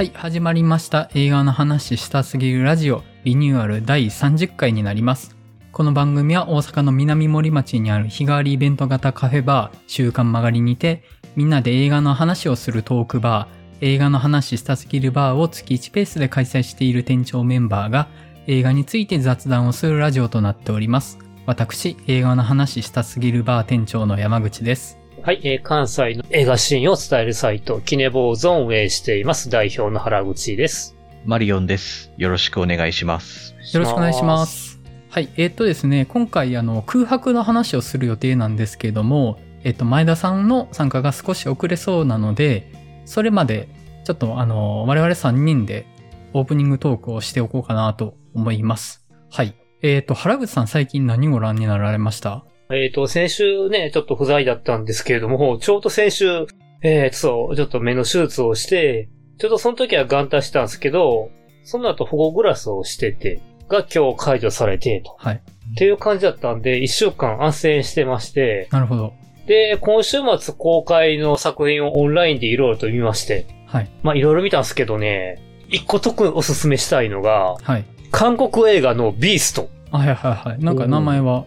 はい、始まりました。映画の話したすぎるラジオリニューアル第30回になります。この番組は大阪の南森町にある日替わりイベント型カフェバー週刊曲がりにて、みんなで映画の話をするトークバー、映画の話したすぎるバーを月1ペースで開催している店長メンバーが映画について雑談をするラジオとなっております。私、映画の話したすぎるバー店長の山口です。はい、えー関西の映画シーンを伝えるサイト、キネボーズを運営しています。代表の原口です。マリオンです。よろしくお願いします。よろしくお願いしま。す。はい。えーっとですね、今回あの空白の話をする予定なんですけれども、えっと、前田さんの参加が少し遅れそうなので、それまでちょっとあの、我々3人でオープニングトークをしておこうかなと思います。はい。えーっと、原口さん最近何をご覧になられました？えっ、と、先週ね、ちょっと不在だったんですけれども、ちょうど先週、えー、そう、ちょっと目の手術をして、ちょっとその時は眼帯したんですけど、その後保護グラスをしてて、が今日解除されて、と。はい。っていう感じだったんで、一週間安静してまして、なるほど。で、今週末公開の作品をオンラインでいろいろと見まして、はい。まあいろいろ見たんですけどね、一個特におすすめしたいのが、はい。韓国映画のビースト。あはいはいはい。なんか名前は、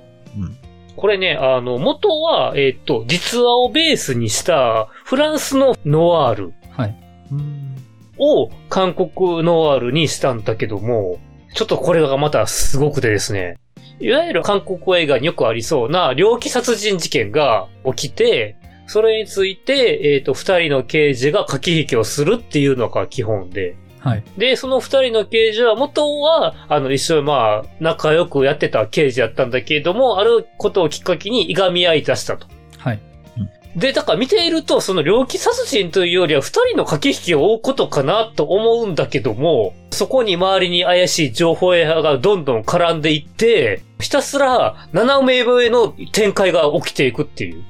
これね、あの、元は、えっ、と、実話をベースにしたフランスのノワール。はい。を韓国ノワールにしたんだけども、ちょっとこれがまたすごくてですね、いわゆる韓国映画によくありそうな猟奇殺人事件が起きて、それについて、えっ、と、二人の刑事が駆け引きをするっていうのが基本で、はい。で、その二人の刑事は元は、あの、一緒にまあ、仲良くやってた刑事だったんだけれども、あることをきっかけにいがみ合い出したと。はい。で、だから見ていると、その猟奇殺人というよりは二人の駆け引きを追うことかなと思うんだけども、そこに周りに怪しい情報屋がどんどん絡んでいって、ひたすら斜め上の展開が起きていくっていう。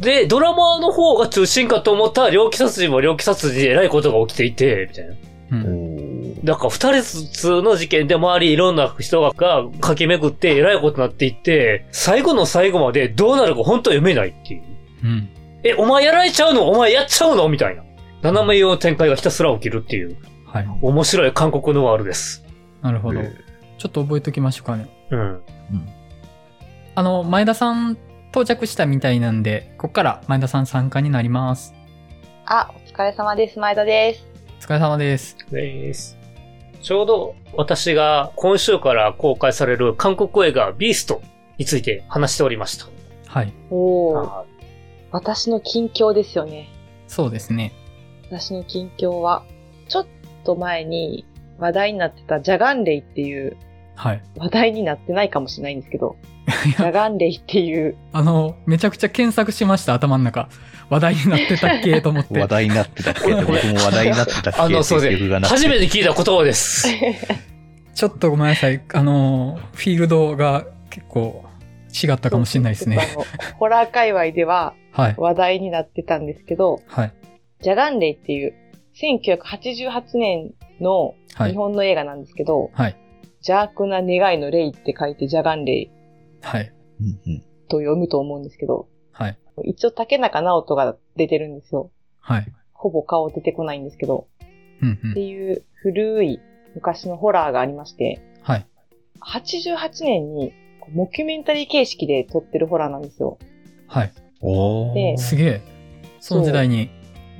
うん。で、ドラマの方が中心かと思ったら、猟奇殺人も猟奇殺人で偉いことが起きていて、みたいな。うん。だから二人ずつの事件で周りいろんな人が駆け巡って偉いことになっていって、最後の最後までどうなるか本当は読めないっていう。うん。え、お前やられちゃうの？お前やっちゃうの？みたいな。斜め用の展開がひたすら起きるっていう、はい。面白い韓国のワールです。なるほど。えちょっと覚えときましょうかね。うん。あの、前田さん到着したみたいなんで、こっから前田さん参加になります。あ、お疲れ様です。前田です。お疲れ様です。です。ちょうど私が今週から公開される韓国映画ビーストについて話しておりました。はい。おー、あ私の近況ですよね。そうですね。私の近況は、ちょっと前に話題になってたジャガンレイっていう、はい。話題になってないかもしれないんですけど、ジャガンレイっていう、あの、めちゃくちゃ検索しました、頭の中。話題になってたっけと思って。話題になってたっけって 僕も話題になってたっけあの、そうってです初めて聞いた言葉です。ちょっとごめんなさい。あの、フィールドが結構違ったかもしれないですね。ホラー界隈でははい。話題になってたんですけど、はい。ジャガンレイっていう、1988年のはい。日本の映画なんですけど、はい。邪悪な願いのレイって書いてジャガンレイはい。うんうんと読むと思うんですけど、はい。一応竹中直人が出てるんですよ。はい。ほぼ顔出てこないんですけど、うんうん。っていう古い昔のホラーがありまして、はい。88年にこうモキュメンタリー形式で撮ってるホラーなんですよ。はい。おでー。すげえ。その時代に。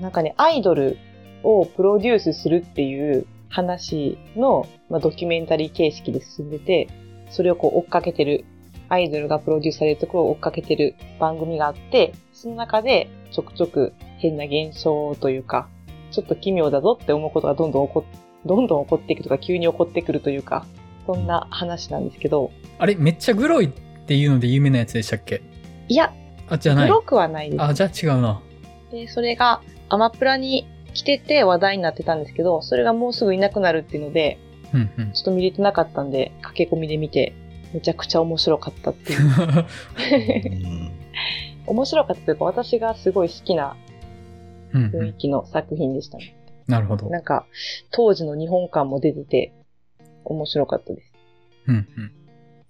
なんかね、アイドルをプロデュースするっていう話の、まあ、ドキュメンタリー形式で進んでて、それをこう追っかけてる、アイドルがプロデュースされるところを追っかけてる番組があって、その中でちょくちょく変な現象というか、ちょっと奇妙だぞって思うことがどんどん起こっ、どんどん起こっていくとか、急に起こってくるというか、そんな話なんですけど、あれ、めっちゃグロいっていうので有名なやつでしたっけ？いや、あ、じゃない。黒くはないです。あ、じゃあ違うな。で、それがアマプラに来てて話題になってたんですけど、それがもうすぐいなくなるっていうので、うんうん。ちょっと見れてなかったんで、駆け込みで見て、めちゃくちゃ面白かったっていう。うん面白かったというか、私がすごい好きなうんうん。雰囲気の作品でしたね。なるほど。なんか、当時の日本感も出てて、面白かったです。うんうん。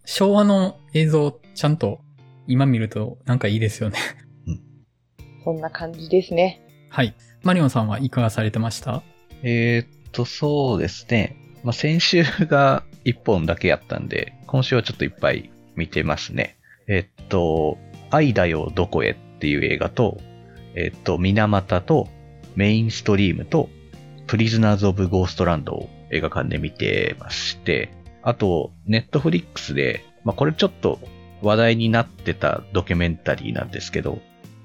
昭和の映像、ちゃんと今見るとなんかいいですよね。そんな感じですね。はい。マリオンさんはいかがされてました？えーっと、そうですね。まあ、先週が1本だけやったんで、今週はちょっといっぱい見てますね。えっと、愛だよどこへっていう映画と、えっと、水俣とメインストリームとプリズナーズ・オブ・ゴーストランドを映画館で見てまして、あと、ネットフリックスで、まあ、これちょっと話題になってたドキュメンタリーなんですけど、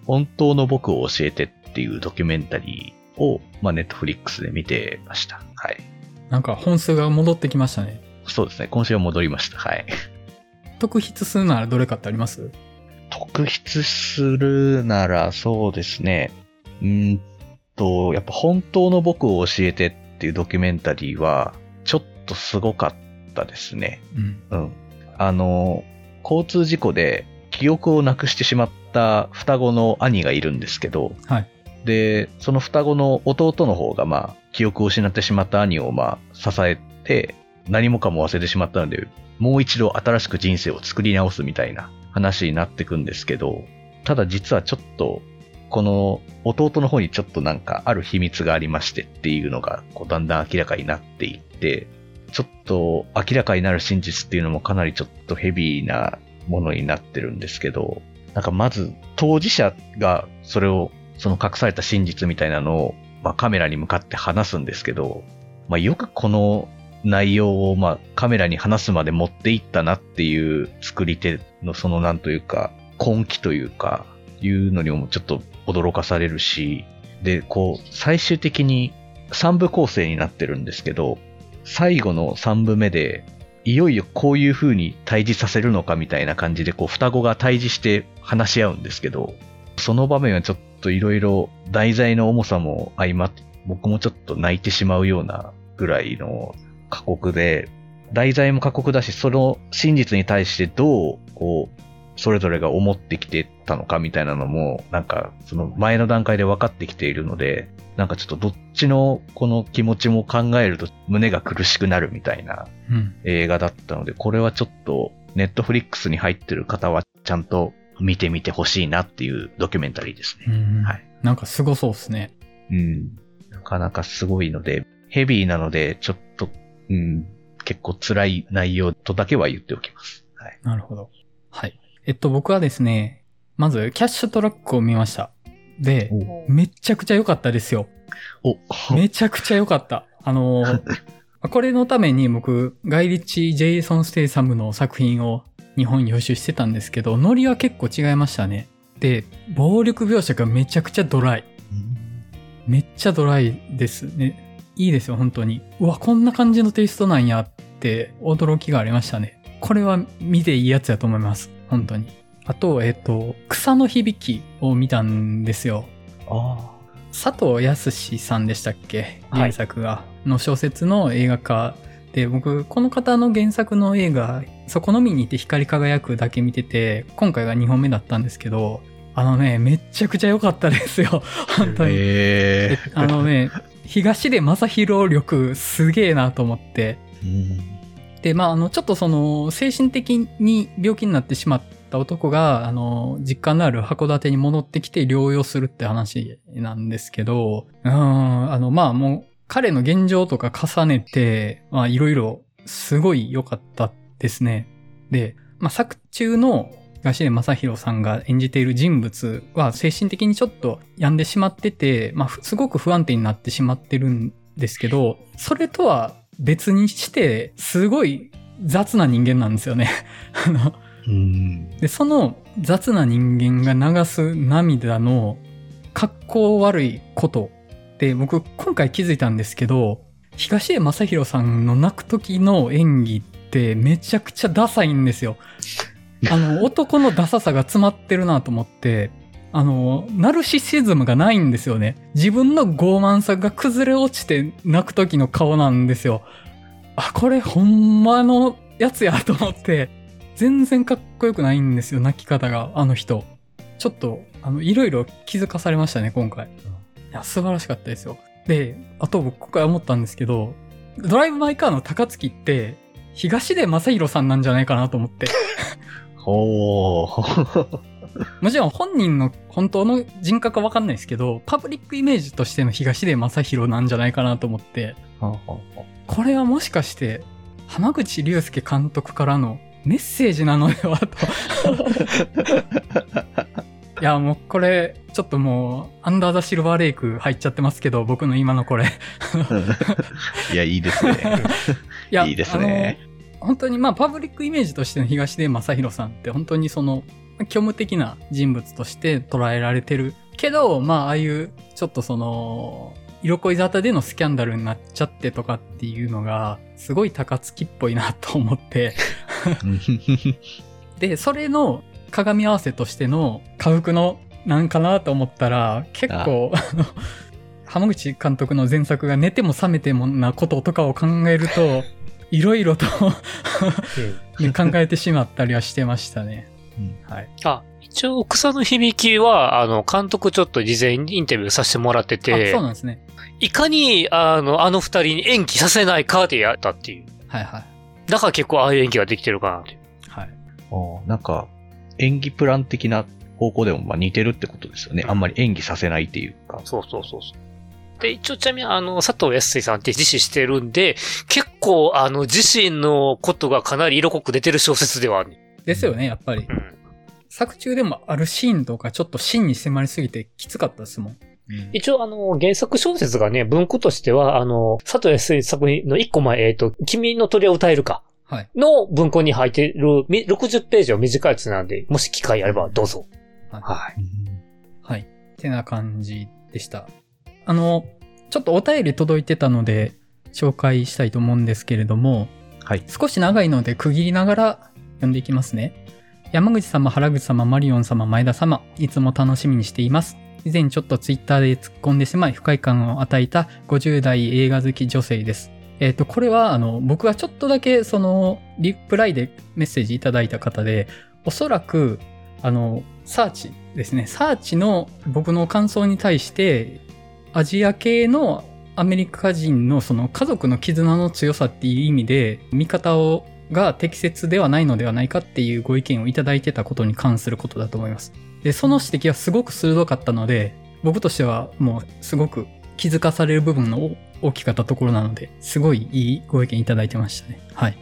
本当の僕を教えてっていうドキュメンタリーを、まあ、ネットフリックスで見てました。はい。なんか本数が戻ってきましたね。そうですね。今週は戻りました。はい。特筆するならどれかってあります？特筆するなら、そうですね。うーんと、やっぱ本当の僕を教えてっていうドキュメンタリーは、ちょっとすごかったですね。うん。うん。あの、交通事故で記憶をなくしてしまった双子の兄がいるんですけど、はい。で、その双子の弟の方が、まあ、記憶を失ってしまった兄を、まあ、支えて、何もかも忘れてしまったので、もう一度新しく人生を作り直すみたいな話になってくんですけど、ただ実はちょっと、この弟の方にちょっとなんかある秘密がありましてっていうのが、こうだんだん明らかになっていって、ちょっと明らかになる真実っていうのもかなりちょっとヘビーなものになってるんですけど、なんかまず当事者がそれを、その隠された真実みたいなのを、まあ、カメラに向かって話すんですけど、まあ、よくこの内容を、まあ、カメラに話すまで持っていったなっていう作り手のそのなんというか、根気というか、いうのにもちょっと驚かされるし、で、こう、最終的に3部構成になってるんですけど、最後の3部目で、いよいよこういう風に対峙させるのかみたいな感じで、こう、双子が対峙して話し合うんですけど、その場面はちょっとといろいろ題材の重さも相まって、僕もちょっと泣いてしまうようなぐらいの過酷で、題材も過酷だし、その真実に対してどう、こう、それぞれが思ってきてたのかみたいなのも、なんか、その前の段階で分かってきているので、なんかちょっとどっちのこの気持ちも考えると胸が苦しくなるみたいなうん。映画だったので、これはちょっとネットフリックスに入ってる方はちゃんと見てみてほしいなっていうドキュメンタリーですね。うんはい。なんかすごそうですね。うん。なかなかすごいので、ヘビーなので、ちょっと、うん、結構辛い内容とだけは言っておきます。はい。なるほど。はい。えっと、僕はですね、まず、キャッシュトラックを見ました。で、めっちゃくちゃ良かったですよ。お、めちゃくちゃ良かった。あのー これのために僕、ガイリッチ・ジェイソン・ステイサムの作品を日本に予習してたんですけど、ノリは結構違いましたね。で、暴力描写がめちゃくちゃドライ。めっちゃドライですね。いいですよ、本当に。うわ、こんな感じのテイストなんやって驚きがありましたね。これは見ていいやつやと思います。本当に。あと、えっ、と、草の響きを見たんですよ。あ佐藤康さんでしたっけ？はい原作が、の小説の映画化で僕この方の原作の映画「そこのみにいて光り輝く」だけ見てて今回が2本目だったんですけどあのねめっちゃくちゃ良かったですよ。本当に、ええあのね東出正宏力すげえなと思って。ー。で、まあ、あの、ちょっとその、精神的に病気になってしまった男が、あの、実家のある函館に戻ってきて療養するって話なんですけど、うーん、あの、まあ、もう、彼の現状とか重ねて、まあ、いろいろ、すごい良かったですね。で、まあ、作中の、東出正宏さんが演じている人物は精神的にちょっと病んでしまってて、まあ、ふすごく不安定になってしまってるんですけど、それとは別にして、すごい雑な人間なんですよね。あの、うん。で、その雑な人間が流す涙の格好悪いことで、僕今回気づいたんですけど、東出正宏さんの泣く時の演技ってめちゃくちゃダサいんですよ。あの、男のダサさが詰まってるなと思って、あの、ナルシシズムがないんですよね。自分の傲慢さが崩れ落ちて泣く時の顔なんですよ。あ、これほんまのやつやと思って、全然かっこよくないんですよ、泣き方が、あの人。ちょっと、あの、いろいろ気づかされましたね、今回。いや、素晴らしかったですよ。で、あと僕今回思ったんですけど、ドライブ・マイ・カーの高槻って、東出正宏さんなんじゃないかなと思って。ほー。もちろん本人の本当の人格はわかんないですけど、パブリックイメージとしての東出正宏なんじゃないかなと思って、これはもしかして、浜口竜介監督からのメッセージなのではと。いや、もうこれ、ちょっともう、アンダーザシルバーレイク入っちゃってますけど、僕の今のこれ。いや、いいですね。や、いいですね。本当にまあ、パブリックイメージとしての東出正宏さんって、本当にその、虚無的な人物として捉えられてるけど、まあ、ああいう、ちょっとその、色恋沙汰でのスキャンダルになっちゃってとかっていうのが、すごい高槻っぽいなと思って、で、それの鏡合わせとしての家福のなんかなと思ったら、結構、あの、浜口監督の前作が寝ても覚めてもなこととかを考えると、いろいろとうん考えてしまったりはしてましたね。うんはい。あ、一応、草の響きは、あの、監督ちょっと事前にインタビューさせてもらってあ、てそう、なんですね。いかに、あの、あの二人に演技させないかでやったっていう。はいはい。だから結構ああいう演技ができてるかなっていう。はい。おなんか、演技プラン的な方向でもまあ似てるってことですよね。あんまり演技させないっていうか。そうそうそうそう。で、一応ちなみにあの、佐藤康さんって自死してるんで、結構あの、自身のことがかなり色濃く出てる小説ではある。ですよね、やっぱりう。ん。作中でもあるシーンとかちょっと芯に迫りすぎてきつかったですもん。一応あの、原作小説がね、文庫としては、あの、佐藤康作品の一個前、えっ、と、君の鳥を歌えるか。はい。の文庫に入ってるみ60ページを短いやつなんで、もし機会あればどうぞ。はいはい。はい。ってな感じでした。あの、ちょっとお便り届いてたので、紹介したいと思うんですけれども、はい。少し長いので区切りながら読んでいきますね。山口様、原口様、マリオン様、前田様、いつも楽しみにしています。以前ちょっとツイッターで突っ込んでしまい不快感を与えた50代映画好き女性です。えっ、と、これは、あの、僕がちょっとだけ、その、リプライでメッセージいただいた方で、おそらく、あの、サーチですね。サーチの僕の感想に対して、アジア系のアメリカ人のその家族の絆の強さっていう意味で、見方を、が適切ではないのではないかっていうご意見をいただいてたことに関することだと思います。で、その指摘はすごく鋭かったので、僕としてはもうすごく気づかされる部分の大きかったところなので、すごいいいご意見いただいてましたね。はい。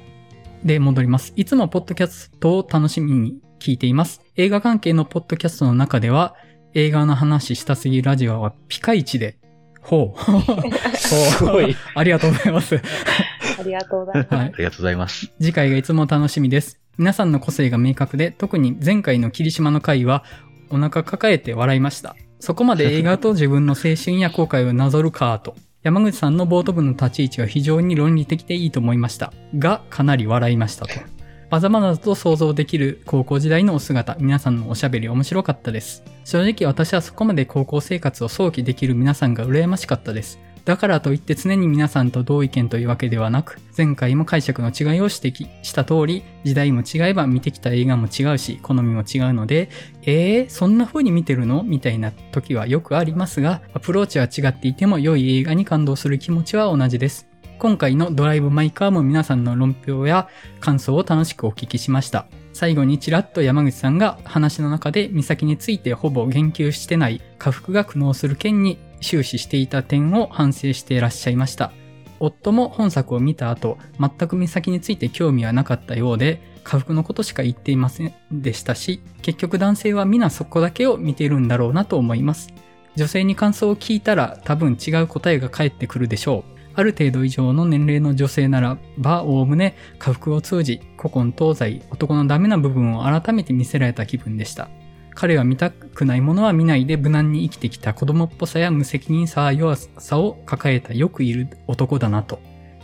で、戻ります。いつもポッドキャストを楽しみに聞いています。映画関係のポッドキャストの中では、映画の話したすぎラジオはピカイチで、ほう。すごい。ありがとうございます。ありがとうございます。はいあ。りがとうございます。次回がいつも楽しみです。皆さんの個性が明確で、特に前回の霧島の回は、お腹抱えて笑いました。そこまで映画と自分の青春や後悔をなぞるかと。山口さんの冒頭部の立ち位置は非常に論理的でいいと思いました。が、かなり笑いましたと。まざまざと想像できる高校時代のお姿、皆さんのおしゃべり面白かったです。正直私はそこまで高校生活を想起できる皆さんが羨ましかったです。だからといって常に皆さんと同意見というわけではなく、前回も解釈の違いを指摘した通り、時代も違えば見てきた映画も違うし、好みも違うので、えー、そんな風に見てるのみたいな時はよくありますが、アプローチは違っていても良い映画に感動する気持ちは同じです。今回のドライブ・マイ・カーも皆さんの論評や感想を楽しくお聞きしました。最後にちらっと山口さんが話の中で美咲についてほぼ言及してない家福が苦悩する件に終始していた点を反省していらっしゃいました。夫も本作を見た後、全く美咲について興味はなかったようで、家福のことしか言っていませんでしたし、結局男性は皆そこだけを見ているんだろうなと思います。女性に感想を聞いたら多分違う答えが返ってくるでしょう。ある程度以上の年齢の女性ならば、おおむね家福を通じ、古今東西、男のダメな部分を改めて見せられた気分でした。彼は見たくないものは見ないで無難に生きてきた子供っぽさや無責任さ弱さを抱えたよくいる男だなと。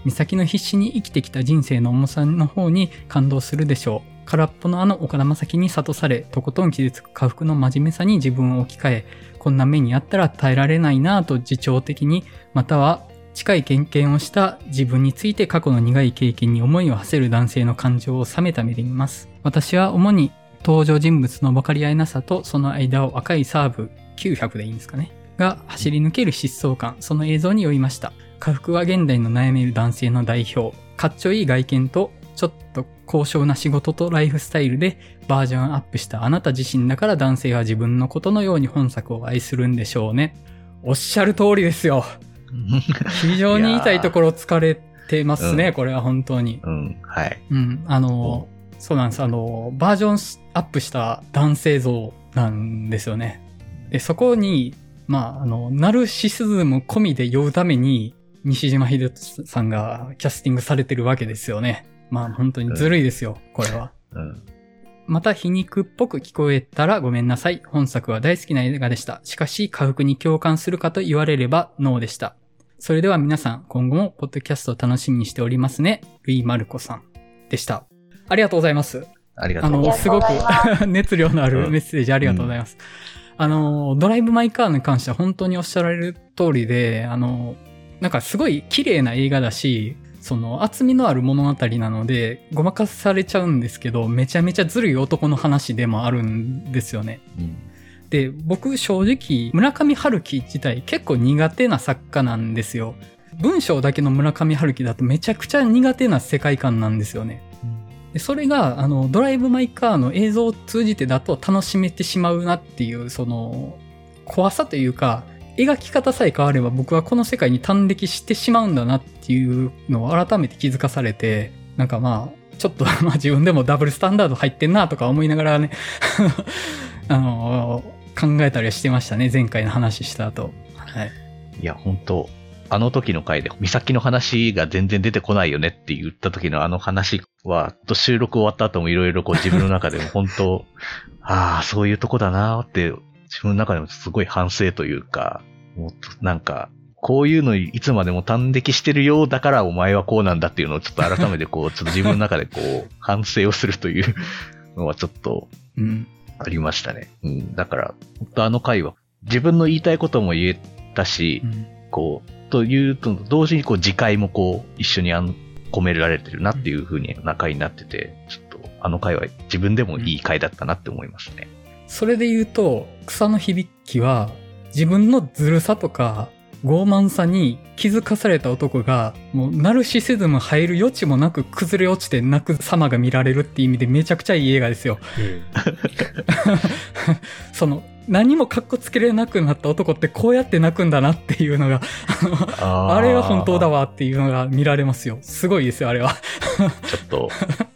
美咲の必死に生きてきた人生の重さの方に感動するでしょう。空っぽのあの岡田正樹に諭され、とことん傷つく家福の真面目さに自分を置き換え、こんな目にあったら耐えられないなぁと自重的に、または近い経験をした自分について過去の苦い経験に思いを馳せる男性の感情を冷めた目で見ます。私は主に登場人物の分かり合いなさとその間を赤いサーブ900でいいんですかね？が走り抜ける疾走感、その映像に酔いました。家福は現代の悩める男性の代表。かっちょいい外見とちょっと高尚な仕事とライフスタイルでバージョンアップしたあなた自身だから男性は自分のことのように本作を愛するんでしょうね。おっしゃる通りですよ。非常に言いところ疲れてますね、うんこれは本当に。うん、はい。うん、あの、そうなんです。あの、バージョンアップした男性像なんですよね。で、そこに、まあ、あの、ナルシスズム込みで酔うために、西島秀俊さんがキャスティングされてるわけですよね。まあ、本当にずるいですよ、これは。うん。また皮肉っぽく聞こえたらごめんなさい。本作は大好きな映画でした。しかし、家福に共感するかと言われればノーでした。それでは皆さん、今後もポッドキャストを楽しみにしておりますね。ルイ・マルコさんでした。ありがとうございます。ありがとうございますすごく 熱量のあうんるメッセージありがとうございます。あの、ドライブ・マイ・カーに関しては本当におっしゃられる通りで、あの、なんかすごい綺麗な映画だし、その厚みのある物語なので、ごまかされちゃうんですけど、めちゃめちゃずるい男の話でもあるんですよね。うんで、僕正直、村上春樹自体結構苦手な作家なんですよ。文章だけの村上春樹だとめちゃくちゃ苦手な世界観なんですよね。でそれが、あの、ドライブ・マイ・カーの映像を通じてだと楽しめてしまうなっていう、その、怖さというか、描き方さえ変われば僕はこの世界に端的してしまうんだなっていうのを改めて気づかされて、なんかまあ、ちょっと まあ自分でもダブルスタンダード入ってんなとか思いながらね、あの、考えたりはしてましたね、前回の話した後。はい。いや、本当あの時の回で、美咲の話が全然出てこないよねって言った時のあの話は、収録終わった後もいろいろこう自分の中でも本当、ああ、そういうとこだなーって、自分の中でもすごい反省というか、もっとなんか、こういうのいつまでも端的してるようだからお前はこうなんだっていうのをちょっと改めてこう、ちょっと自分の中でこう、反省をするというのはちょっと。ありましたね。うん。だから、本当あの回は自分の言いたいことも言えたし、うんこう、というと同時にこう次回もこう一緒にあん込められてるなっていう風にな回になってて、ちょっとあの回は自分でもいい回だったなって思いますね。それで言うと、草の響きは、自分のずるさとか、傲慢さに気づかされた男が、もうナルシシズム入る余地もなく崩れ落ちて泣く様が見られるっていう意味でめちゃくちゃいい映画ですよ。その、何もカッコつけれなくなった男ってこうやって泣くんだなっていうのが、あのああれは本当だわ。わっていうのが見られますよ。すごいですよ、あれは。ちょっと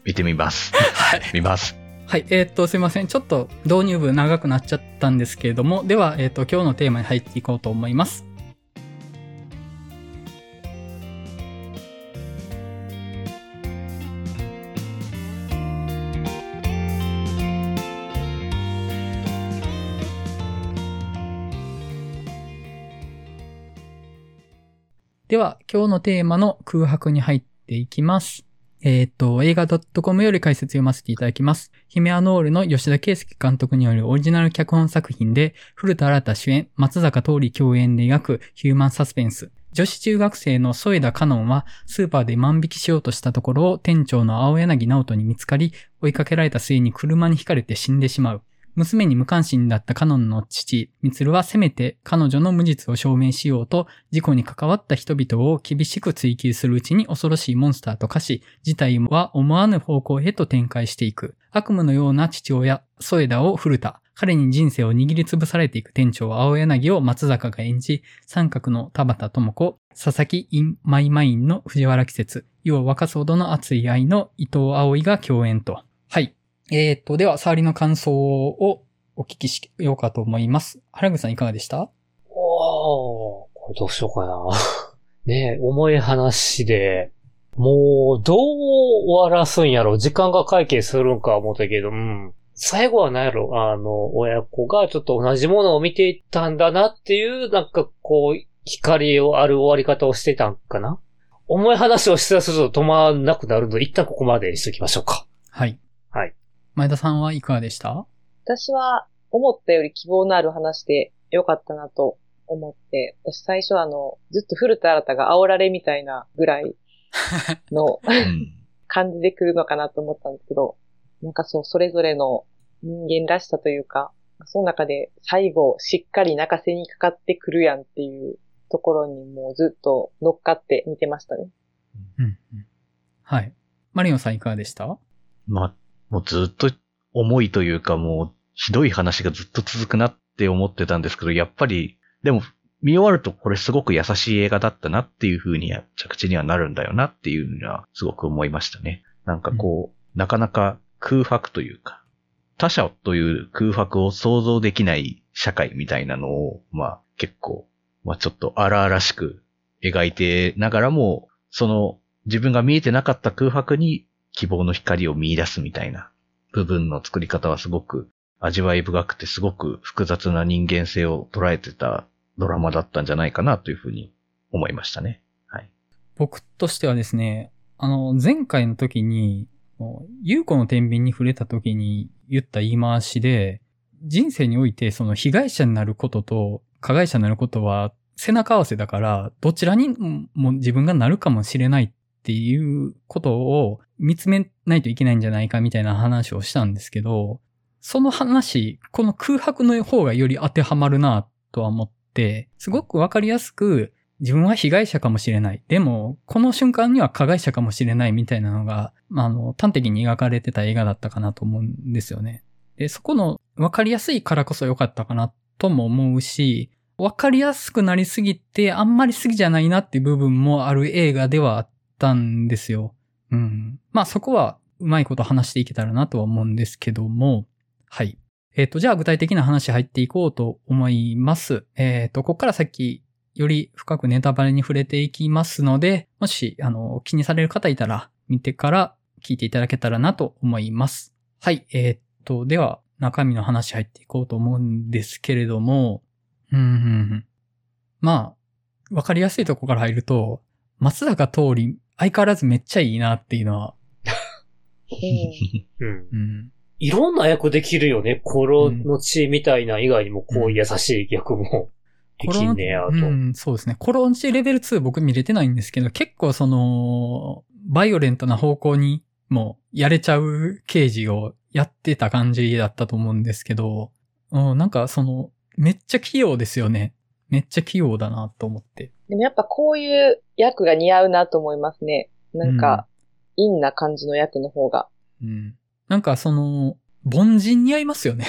見てみます。はい。見ます。はい、えーっと、すいません。ちょっと導入部長くなっちゃったんですけれども、では、えーっと、今日のテーマに入っていこうと思います。では、今日のテーマの空白に入っていきます。えっ、と、映画 .com より解説読ませていただきます。ヒメアノールの吉田圭介監督によるオリジナル脚本作品で、古田新太主演、松坂桃李共演で描くヒューマンサスペンス。女子中学生の添田香音は、スーパーで万引きしようとしたところを店長の青柳直人に見つかり、追いかけられた末に車に轢かれて死んでしまう。娘に無関心だったカノンの父、ミツルはせめて彼女の無実を証明しようと、事故に関わった人々を厳しく追求するうちに恐ろしいモンスターと化し、事態は思わぬ方向へと展開していく。悪夢のような父親、添田を古田。彼に人生を握りつぶされていく店長、青柳を松坂が演じ、三角の田畑智子、佐々木インマイマインの藤原季節、世を沸かすほどの熱い愛の伊藤葵が共演と。はい。えー、と、では、触りの感想をお聞きしようかと思います。原口さんいかがでした？おー、これどうしようかな。ねえ、重い話で、もう、どう終わらすんやろ時間が会計するんか思ったけど、うん。最後は何やろ？あの、親子がちょっと同じものを見ていったんだなっていう、なんかこう、光をある終わり方をしてたんかな重い話をしだすると止まらなくなるので、一旦ここまでにしときましょうか。はい。はい。前田さんはいかがでした？私は思ったより希望のある話でよかったなと思って、私最初あの、ずっと古田新太が煽られみたいなぐらいのうん。感じで来るのかなと思ったんですけど、なんかそう、それぞれの人間らしさというか、その中で最後しっかり泣かせにかかってくるやんっていうところにもうずっと乗っかって見てましたね。うんうん。はい。マリオンさんいかがでした？まあ、もうずっと重いというかもうひどい話がずっと続くなって思ってたんですけど、やっぱり、でも見終わるとこれすごく優しい映画だったなっていう風に着地にはなるんだよなっていうのはすごく思いましたね。なんかこう、なかなか空白というか、他者という空白を想像できない社会みたいなのを、まあ結構、まあちょっと荒々しく描いてながらも、その自分が見えてなかった空白に希望の光を見出すみたいな部分の作り方はすごく味わい深くてすごく複雑な人間性を捉えてたドラマだったんじゃないかなというふうに思いましたね。はい。僕としてはですね、あの、前回の時に、ゆうこの天秤に触れた時に言った言い回しで、人生においてその被害者になることと加害者になることは背中合わせだから、どちらにも自分がなるかもしれないっっていうことを見つめないといけないんじゃないかみたいな話をしたんですけど、その話、この空白の方がより当てはまるなとは思って、すごくわかりやすく自分は被害者かもしれない。でも、この瞬間には加害者かもしれないみたいなのが、まああの、端的に描かれてた映画だったかなと思うんですよね。で、そこのわかりやすいからこそ良かったかなとも思うし、わかりやすくなりすぎて、あんまり好きじゃないなっていう部分もある映画ではあたんですよ。うん。まあそこはうまいこと話していけたらなとは思うんですけども、はい。えっ、ー、と、じゃあ具体的な話入っていこうと思います。えっ、ー、と、ここから先、より深くネタバレに触れていきますので、もし、あの、気にされる方いたら、見てから聞いていただけたらなと思います。はい。えー、っと、では、中身の話入っていこうと思うんですけれども、うん、うん、まあ、わかりやすいとこから入ると、松坂通り、相変わらずめっちゃいいなっていうのは。うん。うん。いろんな役できるよね。心の血みたいな以外にも、こう優しい役も。できんねやと。うん、そうですね。コロンチレベル2僕見れてないんですけど、結構その、バイオレントな方向にもやれちゃう刑事をやってた感じだったと思うんですけど、うん、なんかその、めっちゃ器用ですよね。めっちゃ器用だなと思って。でもやっぱこういう役が似合うなと思いますね。なんか、陰、うん、な感じの役の方が。うん。なんかその、凡人似合いますよね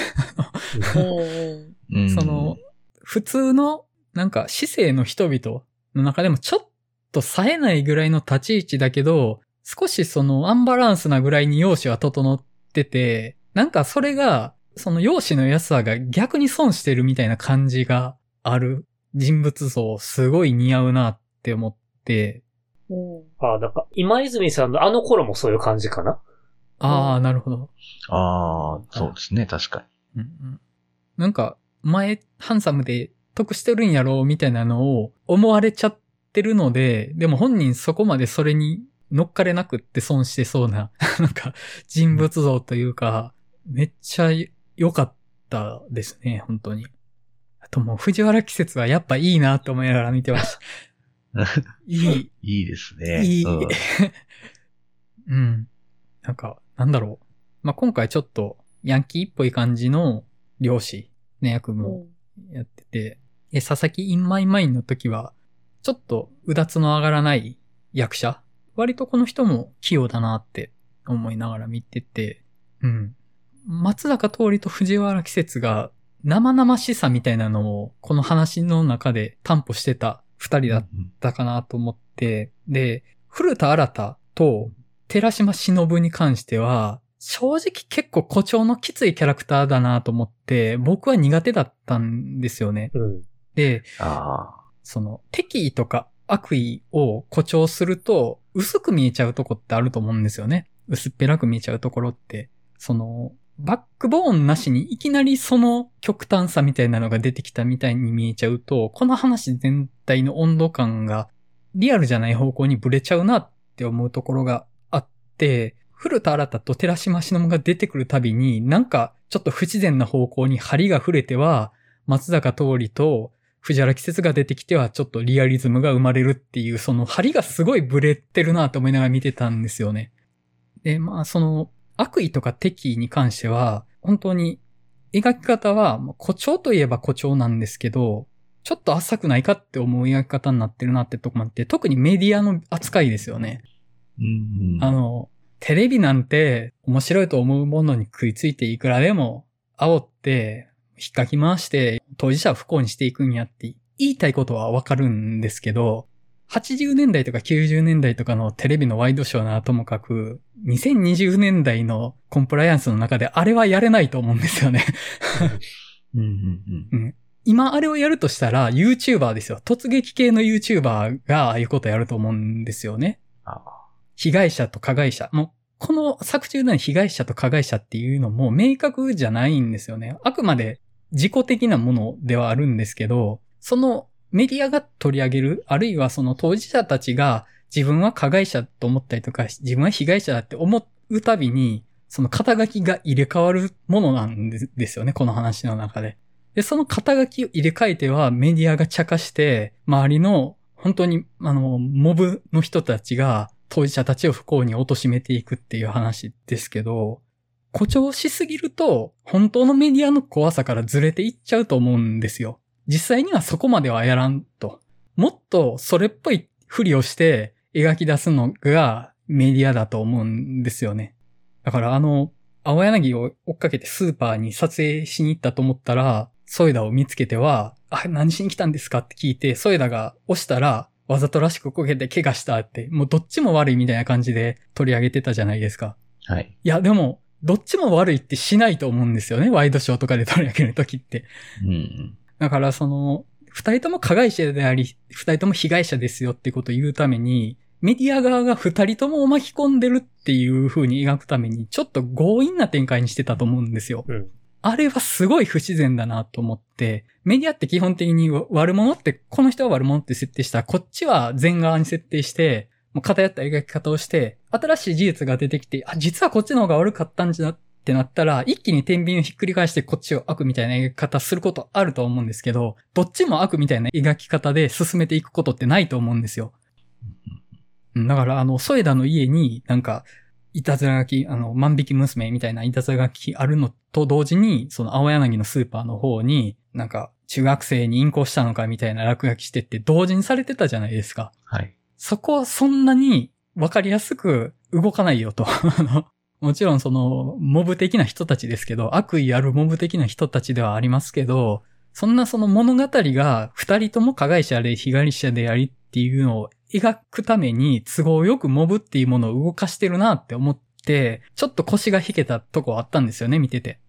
うん、その、普通の、なんか、市政の人々の中でもちょっと冴えないぐらいの立ち位置だけど、少しそのアンバランスなぐらいに容姿は整ってて、なんかそれが、その容姿の安さが逆に損してるみたいな感じがある人物像、すごい似合うなって思って、うん、ああ、なんか、今泉さんのあの頃もそういう感じかなああ、なるほど。ああ、そうですね、確かに。うんうん、なんか、前、ハンサムで得してるんやろうみたいなのを思われちゃってるので、でも本人そこまでそれに乗っかれなくって損してそうな、なんか人物像というか、めっちゃ良かったですね、本当に。あともう藤原季節はやっぱいいなと思いながら見てました。いい。いいですね。いい。うん、うん。なんか、なんだろう。まあ、今回ちょっとヤンキーっぽい感じの漁師の役もやってて、え、佐々木インマイマインの時は、ちょっとうだつの上がらない役者？割とこの人も器用だなって思いながら見てて、うん。松坂通りと藤原季節が生々しさみたいなのをこの話の中で担保してた二人だったかなと思って、で、古田新太と寺島忍に関しては、正直結構誇張のきついキャラクターだなと思って、僕は苦手だったんですよね。うん、で、その敵意とか悪意を誇張すると薄く見えちゃうとこってあると思うんですよね。薄っぺらく見えちゃうところって、その、バックボーンなしにいきなりその極端さみたいなのが出てきたみたいに見えちゃうと、この話全体の温度感がリアルじゃない方向にブレちゃうなって思うところがあって、古田新太と寺島しのむが出てくるたびに、なんかちょっと不自然な方向に針が触れては、松坂通りと藤原季節が出てきてはちょっとリアリズムが生まれるっていう、その針がすごいブレてるなと思いながら見てたんですよね。で、まあその悪意とか敵意に関しては、本当に描き方は誇張といえば誇張なんですけど、ちょっと浅くないかって思う描き方になってるなってとこもあって、特にメディアの扱いですよね。うん、あの、テレビなんて面白いと思うものに食いついていくらでも煽って、引っかき回して当事者を不幸にしていくんやって言いたいことはわかるんですけど、80年代とか90年代とかのテレビのワイドショーならともかく、2020年代のコンプライアンスの中であれはやれないと思うんですよね。うんうんうん。今あれをやるとしたら YouTuber ですよ。突撃系の YouTuber がああいうことやると思うんですよね。あ被害者と加害者。もう、この作中での被害者と加害者っていうのも明確じゃないんですよね。あくまで自己的なものではあるんですけど、そのメディアが取り上げる、あるいはその当事者たちが自分は加害者と思ったりとか、自分は被害者だって思うたびに、その肩書きが入れ替わるものなんですよね、この話の中で。で、その肩書きを入れ替えてはメディアが茶化して、周りの本当に、あの、モブの人たちが当事者たちを不幸に貶めていくっていう話ですけど、誇張しすぎると、本当のメディアの怖さからずれていっちゃうと思うんですよ。実際にはそこまではやらんと。もっとそれっぽいふりをして描き出すのがメディアだと思うんですよね。だからあの、青柳を追っかけてスーパーに撮影しに行ったと思ったら、ソイダを見つけては、あ、何しに来たんですかって聞いて、ソイダが押したら、わざとらしくこけて怪我したって、もうどっちも悪いみたいな感じで取り上げてたじゃないですか。はい。いや、でも、どっちも悪いってしないと思うんですよね。ワイドショーとかで取り上げるときって。うんうん。だからその、二人とも加害者であり、二人とも被害者ですよってことを言うために、メディア側が二人とも巻き込んでるっていう風に描くために、ちょっと強引な展開にしてたと思うんですよ。うんあれはすごい不自然だなと思って、メディアって基本的に悪者って、この人は悪者って設定したら、こっちは善側に設定して、もう偏った描き方をして、新しい事実が出てきて、あ、実はこっちの方が悪かったんじゃってなったら、一気に天秤をひっくり返してこっちを悪みたいな描き方することあると思うんですけど、どっちも悪みたいな描き方で進めていくことってないと思うんですよ。うんだから、あの、ソエダの家になんか、いたずら書き、あの、万引き娘みたいないたずら書きあるのと同時に、その青柳のスーパーの方に、なんか、中学生に淫行したのかみたいな落書きしてって同時にされてたじゃないですか。はい。そこはそんなにわかりやすく動かないよと。もちろんその、モブ的な人たちですけど、悪意あるモブ的な人たちではありますけど、そんなその物語が二人とも加害者で被害者でありっていうのを描くために都合よくモブっていうものを動かしてるなって思って、ちょっと腰が引けたとこあったんですよね、見てて。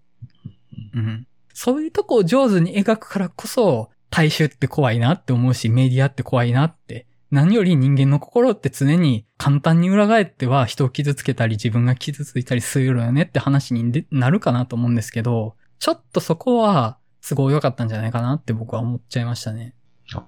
うん。そういうとこを上手に描くからこそ、大衆って怖いなって思うし、メディアって怖いなって。何より人間の心って常に簡単に裏返っては人を傷つけたり自分が傷ついたりするよねって話にでなるかなと思うんですけど、ちょっとそこは都合良かったんじゃないかなって僕は思っちゃいましたね。あ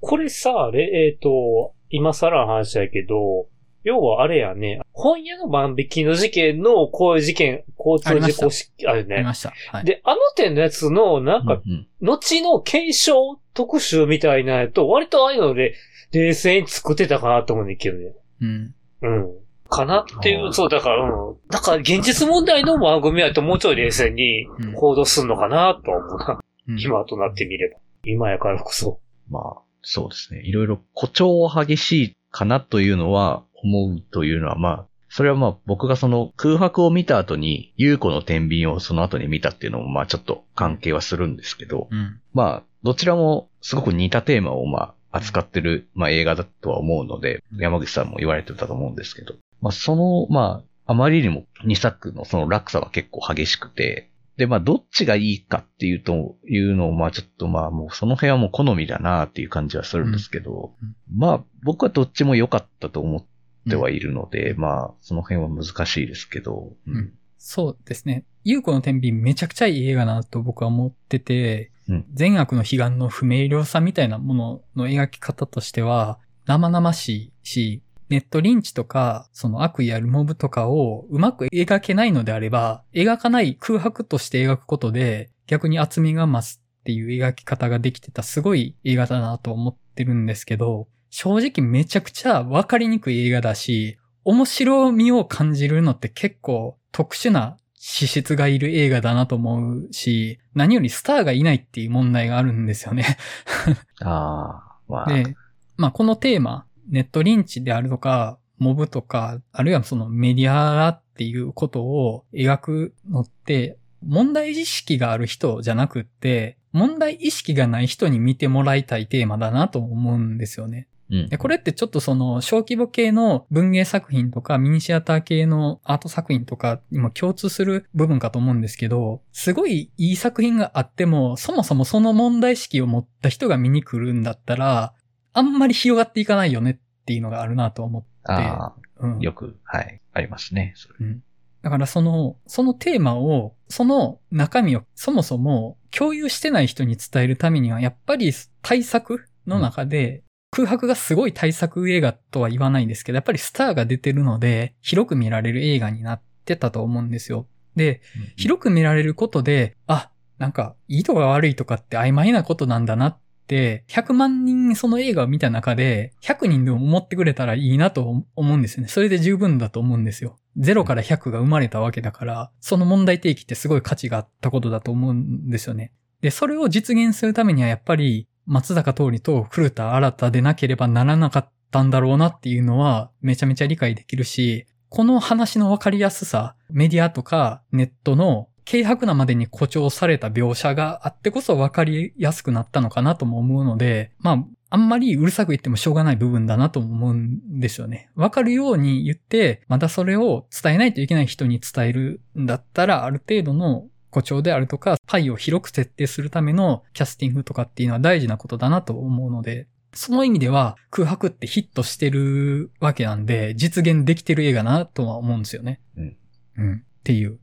これさ、れえっ、と、今更の話だけど、要はあれやね、本屋の万引きの事件のこういう事件、交通事故し、あるねありま。した。はい。で、あの点のやつの、なんか、うん後の検証特集みたいなやと、割とああいうので、冷静に作ってたかなと思うんだけどね。うん。うん。かなっていう、そう、だから、うん。だから、現実問題の番組やともうちょい冷静にうん報道すんのかなとは思うな。うん今となってみれば。今やからこそ。まあ、そうですね。いろいろ誇張は激しいかなというのは思うというのは、まあ、それはまあ僕がその空白を見た後に、優子の天秤をその後に見たっていうのもまあちょっと関係はするんですけど、うん。まあ、どちらもすごく似たテーマをまあ扱ってる、まあ映画だとは思うので、山口さんも言われてたと思うんですけど、まあその、まあ、あまりにも2作のその落差は結構激しくて、で、まあ、どっちがいいかっていうと、いうのを、まあ、ちょっとまあ、もうその辺はもう好みだなっていう感じはするんですけど、うん。まあ、僕はどっちも良かったと思ってはいるので、まあ、その辺は難しいですけど、うん。そうですね。ゆうこの天秤めちゃくちゃいい映画だなと僕は思ってて、うん。善悪の悲願の不明瞭さみたいなものの描き方としては、生々しいし、ネットリンチとか、その悪意あるモブとかをうまく描けないのであれば、描かない空白として描くことで、逆に厚みが増すっていう描き方ができてたすごい映画だなと思ってるんですけど、正直めちゃくちゃわかりにくい映画だし、面白みを感じるのって結構特殊な資質がいる映画だなと思うし、何よりスターがいないっていう問題があるんですよね。ああ、まあ、で、まあこのテーマ、ネットリンチであるとか、モブとか、あるいはそのメディアっていうことを描くのって、問題意識がある人じゃなくって、問題意識がない人に見てもらいたいテーマだなと思うんですよね。うんで、これってちょっとその小規模系の文芸作品とかミニシアター系のアート作品とかにも共通する部分かと思うんですけど、すごいいい作品があっても、そもそもその問題意識を持った人が見に来るんだったら、あんまり広がっていかないよねっていうのがあるなと思って。あうんあ、よく、はい、ありますね。それうんだからその、そのテーマを、その中身をそもそも共有してない人に伝えるためには、やっぱり対策の中で、空白がすごい対策映画とは言わないんですけど、やっぱりスターが出てるので、広く見られる映画になってたと思うんですよ。で、広く見られることで、あ、なんか、いいとか悪いとかって曖昧なことなんだなって、100万人その映画を見た中で、100人でも思ってくれたらいいなと思うんですよね。それで十分だと思うんですよ。0から100が生まれたわけだから、その問題提起ってすごい価値があったことだと思うんですよね。で、それを実現するためにはやっぱり、松坂通りと古田新太でなければならなかったんだろうなっていうのは、めちゃめちゃ理解できるし、この話のわかりやすさ、メディアとかネットの軽薄なまでに誇張された描写があってこそわかりやすくなったのかなとも思うので、まあ、あんまりうるさく言ってもしょうがない部分だなと思うんですよね。わかるように言って、またそれを伝えないといけない人に伝えるんだったら、ある程度の誇張であるとか、パイを広く設定するためのキャスティングとかっていうのは大事なことだなと思うので、その意味では空白ってヒットしてるわけなんで、実現できてる映画だなとは思うんですよね。うん。うん。っていう。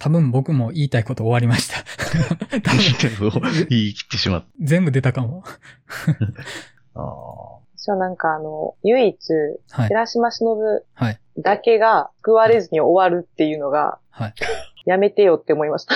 多分僕も言いたいこと終わりました。多分言い切ってしまった。全部出たかも。ああ。私はなんかあの、唯一、はい。寺島しのぶはい。だけが救われずに終わるっていうのが、はい。やめてよって思いました。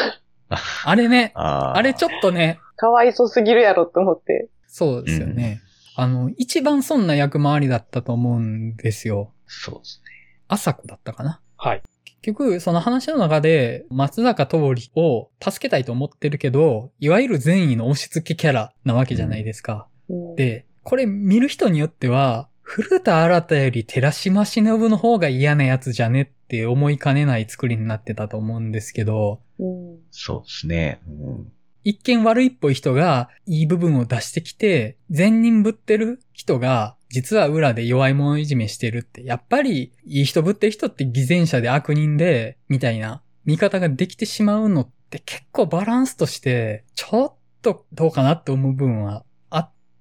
あれね、あーあれちょっとね、かわいそうすぎるやろって思って。そうですよね。あの、一番そんな役回りだったと思うんですよ。そうですね。朝子だったかな。はい。結局、その話の中で、松坂桃李を助けたいと思ってるけど、いわゆる善意の押し付けキャラなわけじゃないですか。うん、で、これ見る人によっては、古田新太より寺島しのぶの方が嫌なやつじゃねって思いかねない作りになってたと思うんですけど、うん。そうですね。うん。一見悪いっぽい人がいい部分を出してきて、善人ぶってる人が実は裏で弱い者いじめしてるって、やっぱりいい人ぶってる人って偽善者で悪人で、みたいな見方ができてしまうのって結構バランスとして、ちょっとどうかなって思う部分は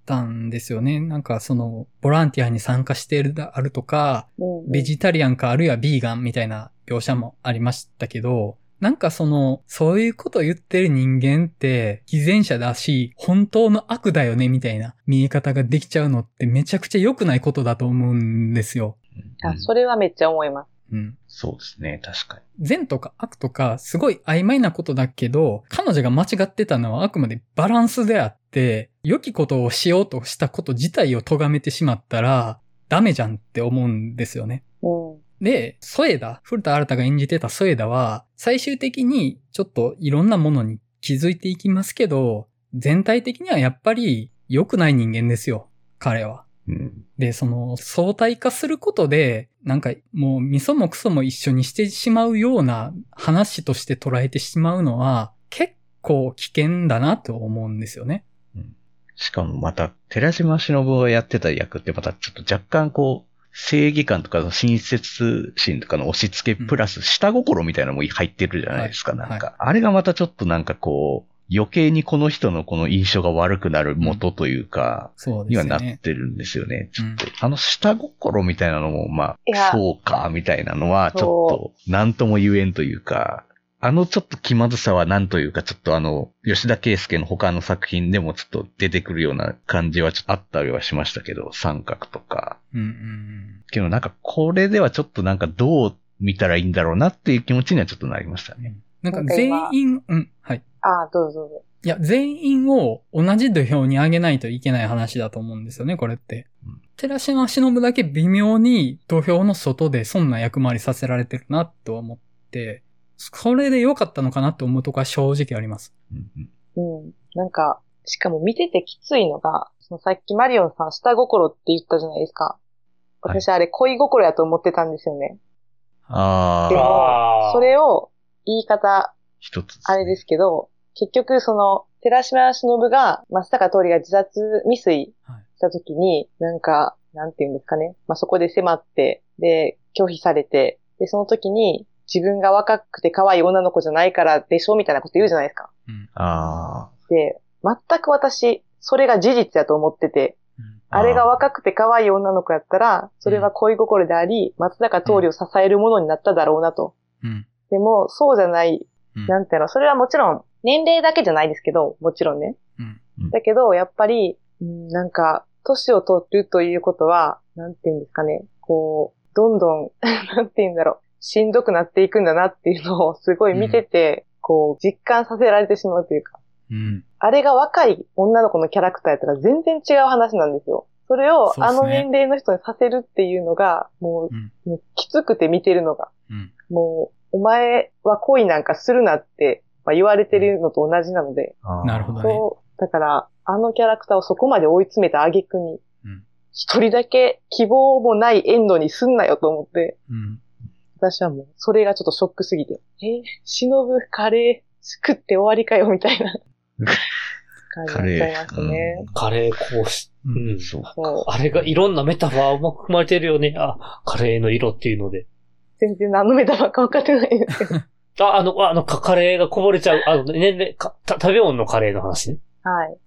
たんですよね。なんかその、ボランティアに参加しているであるとか、うん。ベジタリアンかあるいはビーガンみたいな描写もありましたけど、なんかその、そういうことを言ってる人間って、偽善者だし、本当の悪だよね、みたいな見え方ができちゃうのってめちゃくちゃ良くないことだと思うんですよ。うんあ、それはめっちゃ思います。うん。そうですね。確かに。善とか悪とか、すごい曖昧なことだけど、彼女が間違ってたのはあくまでバランスであって、良きことをしようとしたこと自体を咎めてしまったら、ダメじゃんって思うんですよね。うん。で、ソエダ、古田新太が演じてたソエダは、最終的にちょっといろんなものに気づいていきますけど、全体的にはやっぱり良くない人間ですよ。彼は。うん。で、その相対化することで、なんかもう味噌もクソも一緒にしてしまうような話として捉えてしまうのは結構危険だなと思うんですよね。しかもまた、寺島しのぶがやってた役ってまたちょっと若干こう、正義感とかの親切心とかの押し付けプラス下心みたいなのも入ってるじゃないですか、はいなんか。あれがまたちょっとなんかこう、余計にこの人のこの印象が悪くなる元というか、そうにはなっ。てるんですよね。ちょっとうん、あの下心みたいなのも、まあ、そうか、みたいなのは、ちょっと、なんとも言えんというか、あのちょっと気まずさはなんというか、ちょっとあの、吉田圭介の他の作品でもちょっと出てくるような感じはちょっとあったりはしましたけど、三角とか。うんうんうん。けどなんかこれではちょっとなんかどう見たらいいんだろうなっていう気持ちにはちょっとなりましたね。なんか全員、うん、はい。ああ、どうぞどうぞ。いや、全員を同じ土俵に上げないといけない話だと思うんですよね、これってうん。寺島しのぶだけ微妙に土俵の外でそんな役回りさせられてるなと思って、これで良かったのかなって思うとこは正直あります。うんうんうん。なんか、しかも見ててきついのが、そのさっきマリオンさん下心って言ったじゃないですか。私あれ恋心やと思ってたんですよね。ああ、でもそれを言い方、一つ、あれですけど、結局その、寺島しのぶが、松坂桃李が自殺未遂はいした時に、なんか、なんて言うんですかね。まあ、そこで迫って、で、拒否されて、で、その時に、自分が若くて可愛い女の子じゃないからでしょみたいなこと言うじゃないですか。うん。あで、全く私、それが事実やと思ってて、うんあれが若くて可愛い女の子やったら、それは恋心であり、松坂桃李を支えるものになっただろうなと。うん。でも、そうじゃない、うんなんていうの、それはもちろん、年齢だけじゃないですけど、もちろんね。うん。だけど、やっぱり、うんなんか、年を取るということは、なんていうんですかね、こう、どんどん、なんていうんだろう、しんどくなっていくんだなっていうのをすごい見てて、こう、実感させられてしまうというか、うん。あれが若い女の子のキャラクターやったら全然違う話なんですよ。それをあの年齢の人にさせるっていうのが、もうん。う、もうきつくて見てるのが。うん。もう、お前は恋なんかするなって、まあ、言われてるのと同じなので、あ。なるほどね。そう、だから、あのキャラクターをそこまで追い詰めた挙句にうん、一人だけ希望もないエンドにすんなよと思って、うん。私はもう、それがちょっとショックすぎて、え、忍ぶカレー作って終わりかよ、みたいな 感じになっちゃいましたね。カレーこうし、う。うんん。そう。そうあれがいろんなメタファーうまく含まれてるよね。あ、カレーの色っていうので。全然何のメタファーか分かってないんですけど。あ、あの、あの、かカレーがこぼれちゃう、あの、年齢、かた食べ物のカレーの話ね。はい。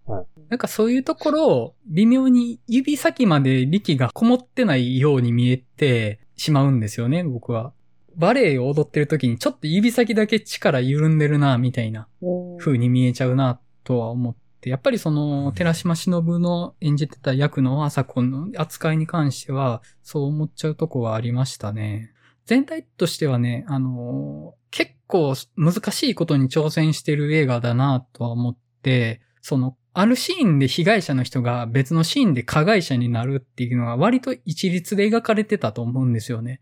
なんかそういうところ、微妙に指先まで力がこもってないように見えてしまうんですよね、僕は。バレエを踊ってる時にちょっと指先だけ力緩んでるな、みたいなうん風に見えちゃうな、とは思って。やっぱりその、寺島しのぶの演じてた役の朝子の扱いに関しては、そう思っちゃうとこはありましたね。全体としてはね、あの結構難しいことに挑戦してる映画だなとは思って、その、あるシーンで被害者の人が別のシーンで加害者になるっていうのが割と一律で描かれてたと思うんですよね。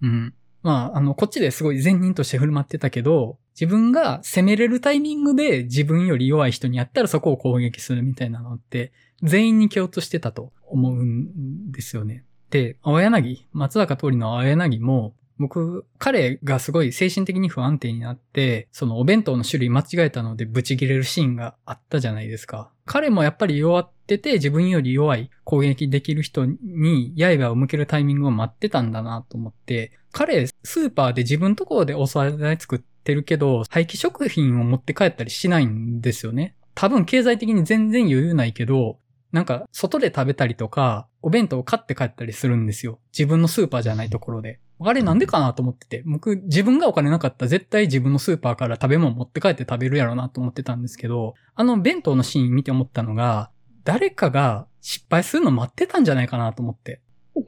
うん。まあ、あの、こっちですごい善人として振る舞ってたけど、自分が攻めれるタイミングで自分より弱い人にやったらそこを攻撃するみたいなのって、全員に共通してたと思うんですよね。で、青柳、松坂桃李の青柳も、僕、彼がすごい精神的に不安定になって、そのお弁当の種類間違えたのでブチ切れるシーンがあったじゃないですか。彼もやっぱり弱ってて自分より弱い攻撃できる人に刃を向けるタイミングを待ってたんだなと思って、彼、スーパーで自分ところでお惣菜作ってるけど、廃棄食品を持って帰ったりしないんですよね。多分経済的に全然余裕ないけど、なんか、外で食べたりとか、お弁当を買って帰ったりするんですよ。自分のスーパーじゃないところで。あれなんでかなと思ってて。僕、自分がお金なかったら絶対自分のスーパーから食べ物持って帰って食べるやろうなと思ってたんですけど、あの弁当のシーン見て思ったのが、誰かが失敗するの待ってたんじゃないかなと思って。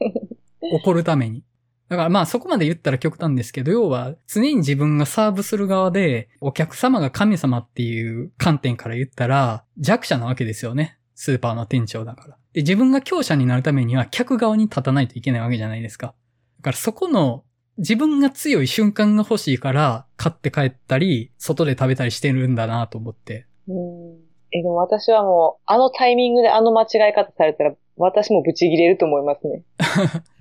怒るために。だからまあそこまで言ったら極端ですけど、要は常に自分がサーブする側で、お客様が神様っていう観点から言ったら弱者なわけですよね。スーパーの店長だから。で、自分が強者になるためには客側に立たないといけないわけじゃないですか。だからそこの自分が強い瞬間が欲しいから買って帰ったり、外で食べたりしてるんだなと思って。うんえ、でも私はもう、あのタイミングであの間違い方されたら、私もブチギレると思いますね。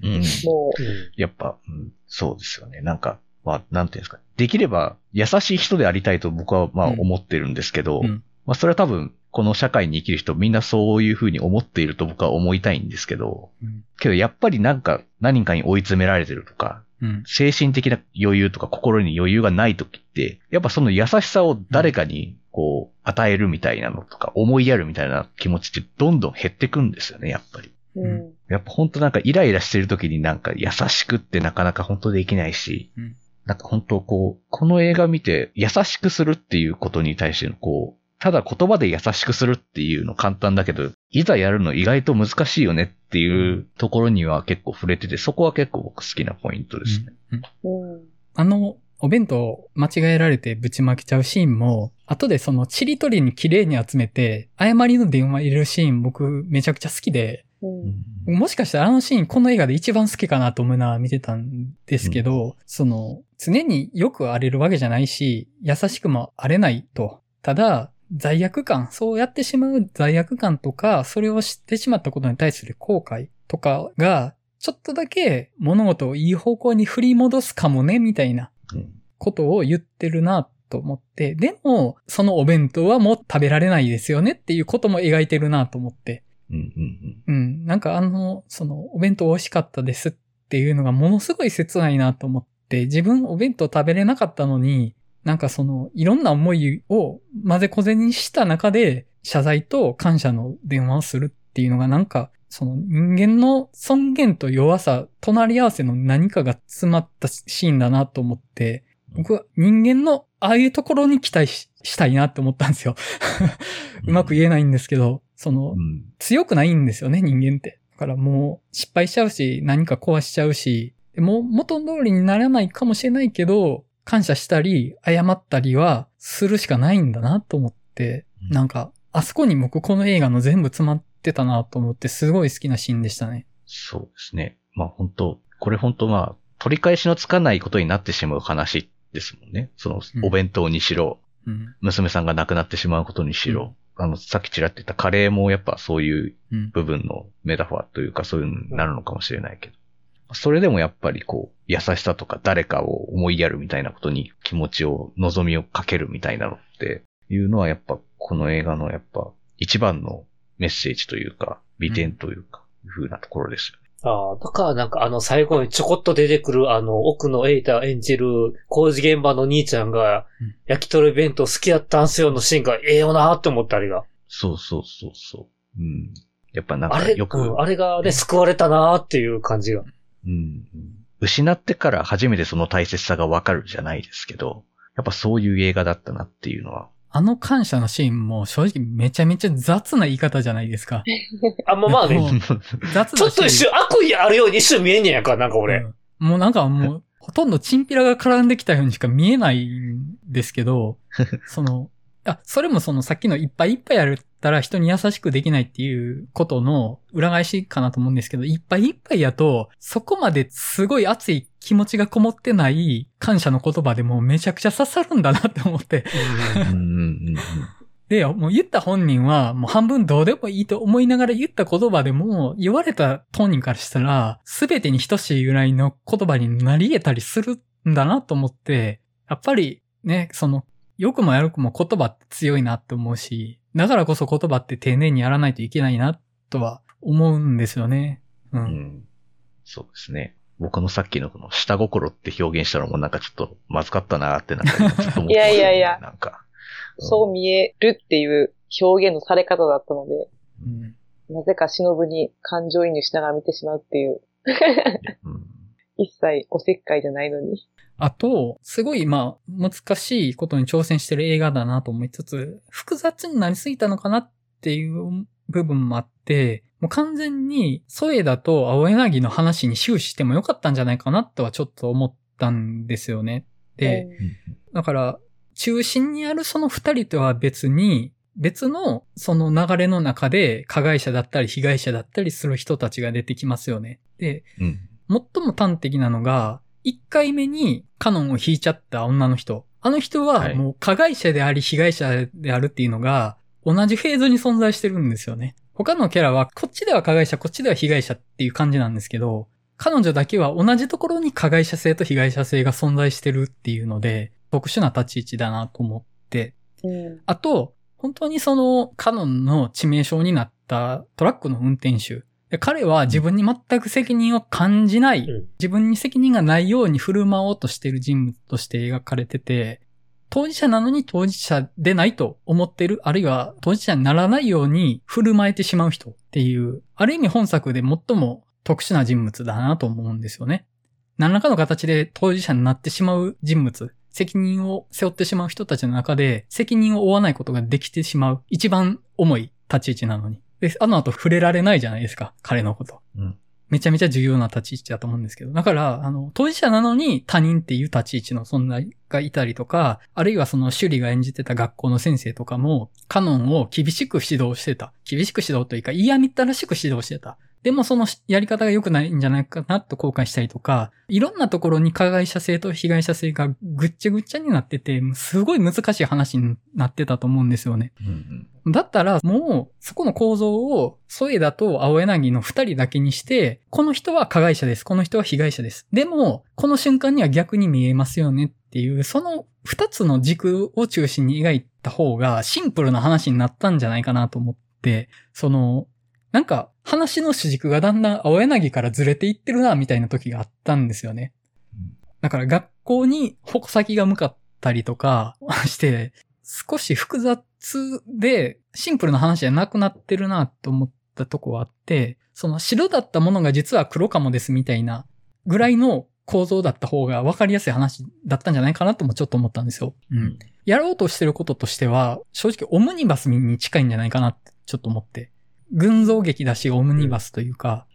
うん。もうん。やっぱ、うん、そうですよね。なんか、まあ、なんていうんですか。できれば、優しい人でありたいと僕はまあうん思ってるんですけど、うんまあそれは多分、この社会に生きる人みんなそういうふうに思っていると僕は思いたいんですけど、うん。けどやっぱりなんか何かに追い詰められてるとか、うん。精神的な余裕とか心に余裕がない時って、やっぱその優しさを誰かにこう与えるみたいなのとか、思いやるみたいな気持ちってどんどん減ってくんですよね、やっぱり。う、うん。やっぱ本当なんかイライラしてる時になんか優しくってなかなか本当できないし、うんなんか本当こう、この映画見て優しくするっていうことに対してのこう、ただ言葉で優しくするっていうの簡単だけど、いざやるの意外と難しいよねっていうところには結構触れてて、そこは結構僕好きなポイントですね。うんうん。あの、お弁当間違えられてぶちまけちゃうシーンも、後でそのチリ取りに綺麗に集めて、誤りの電話入れるシーン僕めちゃくちゃ好きで、うん。もしかしたらあのシーンこの映画で一番好きかなと思いながら見てたんですけど、その、常によく荒れるわけじゃないし、優しくも荒れないと。ただ、罪悪感、そうやってしまう罪悪感とか、それを知ってしまったことに対する後悔とかが、ちょっとだけ物事をいい方向に振り戻すかもね、みたいなうんことを言ってるなと思って、でも、そのお弁当はもう食べられないですよねっていうことも描いてるなと思って。うんうんうん。なんかあの、その、お弁当美味しかったですっていうのがものすごい切ないなと思って、自分お弁当食べれなかったのに、なんかその、いろんな思いを混ぜこぜにした中で、謝罪と感謝の電話をするっていうのがなんか、その人間の尊厳と弱さ、隣り合わせの何かが詰まったシーンだなと思って、僕は人間のああいうところに期待ししたいなって思ったんですよ。うまく言えないんですけど、その、うん。強くないんですよね、人間って。だからもう失敗しちゃうし、何か壊しちゃうし、でもう元通りにならないかもしれないけど、感謝したり、謝ったりはするしかないんだなと思って、うんなんか、あそこに僕この映画の全部詰まってたなと思って、すごい好きなシーンでしたね。そうですね。まあ本当これ本当まあ、取り返しのつかないことになってしまう話ですもんね。そのうん、お弁当にしろ、うん。娘さんが亡くなってしまうことにしろ、あの、さっきちらって言ったカレーもやっぱそういううん。部分のメタファーというかそういうのになるのかもしれないけど。それでもやっぱりこう、優しさとか誰かを思いやるみたいなことに気持ちを、望みをかけるみたいなのっていうのはやっぱこの映画のやっぱ一番のメッセージというか、美点というか、いう風なところですよね。ああ、だからなんかあの最後にちょこっと出てくるあの奥のエイタ演じる工事現場の兄ちゃんがうん焼き鳥弁当好きやったんすよのシーンがええよなって思ったあれが。そうそうそうそう。うん。やっぱなんあれ、かよく、うんあれがね、救われたなっていう感じが。うん失ってから初めてその大切さがわかるじゃないですけど、やっぱそういう映画だったなっていうのは。あの感謝のシーンも正直めちゃめちゃ雑な言い方じゃないですか。あ、まあまあね、雑ちょ。っと一瞬悪意あるように一瞬見えんねやんか、なんか俺。うんもうなんかもう、ほとんどチンピラが絡んできたようにしか見えないんですけど、その、あ、それもそのさっきのいっぱいいっぱいやったら人に優しくできないっていうことの裏返しかなと思うんですけど、いっぱいいっぱいやと、そこまですごい熱い気持ちがこもってない感謝の言葉でもうめちゃくちゃ刺さるんだなって思って。で、もう言った本人はもう半分どうでもいいと思いながら言った言葉でも、言われた当人からしたら、すべてに等しいぐらいの言葉になり得たりするんだなと思って、やっぱりね、その、良くも悪くも言葉って強いなって思うし、だからこそ言葉って丁寧にやらないといけないなとは思うんですよね。う。うんん。そうですね。僕のさっきのこの下心って表現したのもなんかちょっとまずかったなってなんか今ちょっと思って いやいやいやなんか。そう見えるっていう表現のされ方だったので、うんなぜか忍に感情移入しながら見てしまうっていう、うん。一切おせっかいじゃないのに。あと、すごい、まあ、難しいことに挑戦してる映画だなと思いつつ、複雑になりすぎたのかなっていう部分もあって、もう完全に、添田と青柳の話に終始してもよかったんじゃないかなとはちょっと思ったんですよね。で、だから、中心にあるその二人とは別に、別のその流れの中で加害者だったり被害者だったりする人たちが出てきますよね。で、うん。最も端的なのが、1回目にカノンを引いちゃった女の人。あの人ははいもう加害者であり被害者であるっていうのが同じフェーズに存在してるんですよね。他のキャラはこっちでは加害者、こっちでは被害者っていう感じなんですけど、彼女だけは同じところに加害者性と被害者性が存在してるっていうので、特殊な立ち位置だなと思って、うん。あと、本当にそのカノンの致命傷になったトラックの運転手。で彼は自分に全く責任を感じない、うん自分に責任がないように振る舞おうとしている人物として描かれてて、当事者なのに当事者でないと思っている、あるいは当事者にならないように振る舞えてしまう人っていう、ある意味本作で最も特殊な人物だなと思うんですよね。何らかの形で当事者になってしまう人物、責任を背負ってしまう人たちの中で、責任を負わないことができてしまう、一番重い立ち位置なのに。で、あの後触れられないじゃないですか、彼のこと。うんめちゃめちゃ重要な立ち位置だと思うんですけど。だから、あの、当事者なのに他人っていう立ち位置の存在がいたりとか、あるいはそのシュリが演じてた学校の先生とかも、カノンを厳しく指導してた。厳しく指導というか、嫌みったらしく指導してた。でもそのやり方が良くないんじゃないかなと後悔したりとか、いろんなところに加害者性と被害者性がぐっちゃぐっちゃになってて、すごい難しい話になってたと思うんですよね。うんだったら、もう、そこの構造を、添田と青柳の二人だけにして、この人は加害者です。この人は被害者です。でも、この瞬間には逆に見えますよねっていう、その二つの軸を中心に描いた方が、シンプルな話になったんじゃないかなと思って、その、なんか、話の主軸がだんだん青柳からずれていってるな、みたいな時があったんですよね。だから学校に矛先が向かったりとか して、少し複雑でシンプルな話じゃなくなってるなと思ったとこはあって、その白だったものが実は黒かもですみたいなぐらいの構造だった方が分かりやすい話だったんじゃないかなともちょっと思ったんですよ。うん。やろうとしてることとしては、正直オムニバスに近いんじゃないかなってちょっと思って。群像劇だしオムニバスというか、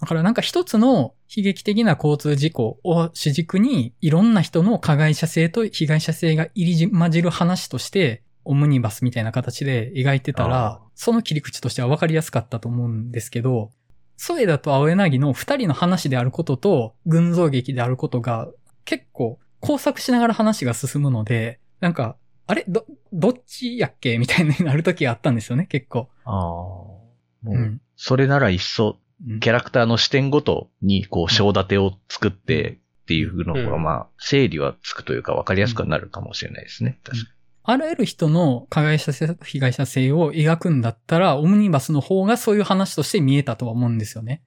だからなんか一つの悲劇的な交通事故を主軸にいろんな人の加害者性と被害者性が入り混じる話としてオムニバスみたいな形で描いてたあら、その切り口としては分かりやすかったと思うんですけど、添田と青柳の二人の話であることと群像劇であることが結構工作しながら話が進むので、なんか、あれ？ど、どっちやっけ？みたいになる時があったんですよね、結構。ああ。もううん。それなら一層、うんキャラクターの視点ごとに、こう、章立てを作ってっていうのが、うんまあ、整理はつくというか分かりやすくなるかもしれないですね。確かあらゆる人の加害者性と被害者性を描くんだったら、オムニバスの方がそういう話として見えたとは思うんですよね。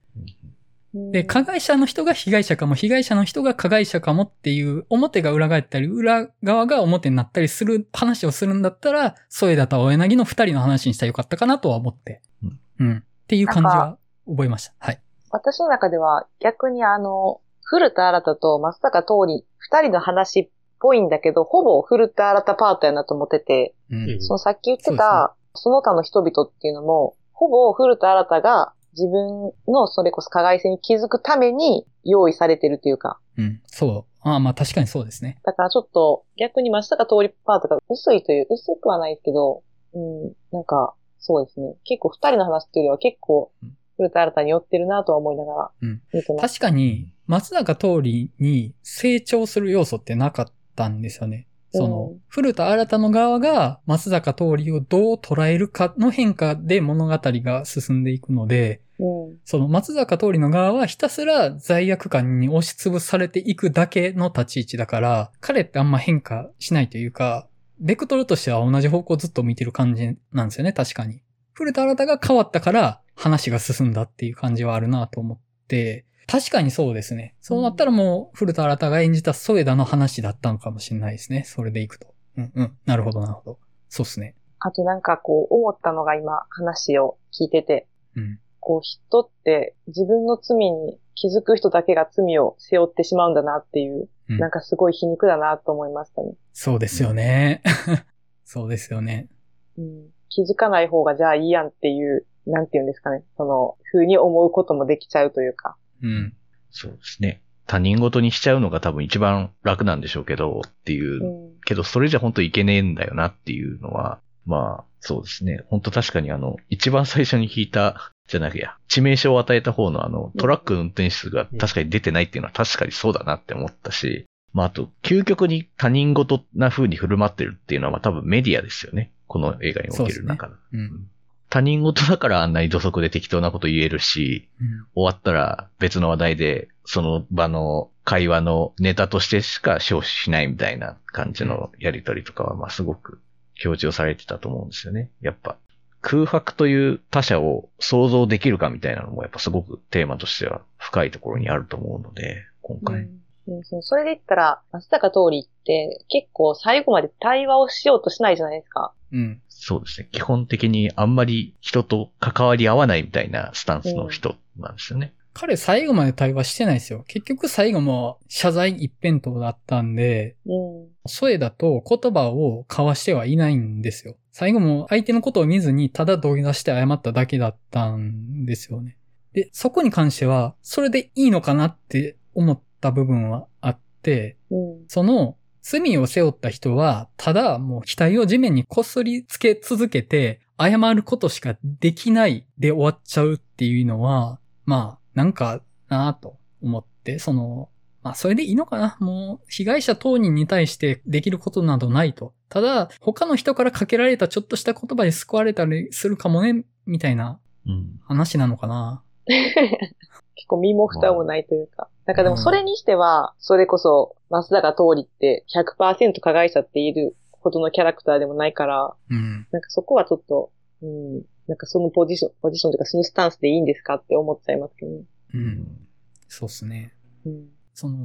で、加害者の人が被害者かも、被害者の人が加害者かもっていう、表が裏返ったり、裏側が表になったりする話をするんだったら、添田と青柳の二人の話にしたらよかったかなとは思って。うん。うん。っていう感じは覚えました。はい。私の中では逆にあの、古田新太と松坂桃李、二人の話っぽいんだけど、ほぼ古田新太パートやなと思ってて、うん。うんそのさっき言ってた、その他の人々っていうのも、ほぼ古田新太が自分のそれこそ加害性に気づくために用意されてるというか、うん。そう。ああ、まあ確かにそうですね。だからちょっと逆に松坂桃李パートが薄いという、薄くはないですけど、うん、なんか、そうですね。結構二人の話っていうよりは結構うん、古田新太に寄ってるなとは思いながらうん見てます。確かに、松坂桃李に成長する要素ってなかったんですよね。その、うん古田新太の側が松坂桃李をどう捉えるかの変化で物語が進んでいくので、うん。その松坂桃李の側はひたすら罪悪感に押しつぶされていくだけの立ち位置だから、彼ってあんま変化しないというか、ベクトルとしては同じ方向をずっと見てる感じなんですよね、確かに。古田新太が変わったから話が進んだっていう感じはあるなと思って、確かにそうですね。そうなったらもう古田新太が演じた添田の話だったのかもしれないですね。それでいくと。うんうん。なるほど、なるほど。そうですね。あとなんかこう思ったのが今話を聞いてて、うん。こう人って自分の罪に気づく人だけが罪を背負ってしまうんだなっていう、うんなんかすごい皮肉だなと思いましたね。そうですよね。そうですよね。うん、気づかない方がじゃあいいやんっていう、なんていうんですかね。その、風に思うこともできちゃうというか。うん。そうですね。他人事にしちゃうのが多分一番楽なんでしょうけど、っていうう。ん。けど、それじゃ本当いけねえんだよなっていうのは、まあ、そうですね。本当確かにあの、一番最初に聞いた、じゃなくや、致命傷を与えた方のあの、トラックの運転手が確かに出てないっていうのは確かにそうだなって思ったし、まああと、究極に他人事な風に振る舞ってるっていうのはまあ多分メディアですよね。この映画における中の。うん。他人事だからあんなに土足で適当なこと言えるし、うん終わったら別の話題で、その場の会話のネタとしてしか消費しないみたいな感じのやりとりとかは、まあすごく強調されてたと思うんですよね。やっぱ空白という他者を想像できるかみたいなのもやっぱすごくテーマとしては深いところにあると思うので、今回。うんそうそうそれで言ったら、松坂桃李って結構最後まで対話をしようとしないじゃないですか。うん。そうですね。基本的にあんまり人と関わり合わないみたいなスタンスの人なんですよね。彼最後まで対話してないですよ。結局最後も謝罪一辺倒だったんで、うん。添だと言葉を交わしてはいないんですよ。最後も相手のことを見ずにただ土下座して謝っただけだったんですよね。で、そこに関しては、それでいいのかなって思った部分はあって、うん。その罪を背負った人は、ただもう額を地面にこすりつけ続けて、謝ることしかできないで終わっちゃうっていうのは、まあ、なんかなぁと思って、その、まあ、それでいいのかなもう、被害者当人に対してできることなどないと。ただ、他の人からかけられたちょっとした言葉で救われたりするかもね、みたいなうん。話なのかな 結構身も蓋もないというか。なんかでもそれにしては、それこそ、増田が通りって100%加害者って言えるほどのキャラクターでもないから、うん。なんかそこはちょっと、うん、なんかそのポジション、ポジションというかそのスタンスでいいんですかって思っちゃいますけどね。うん。そうっすね。うん。その、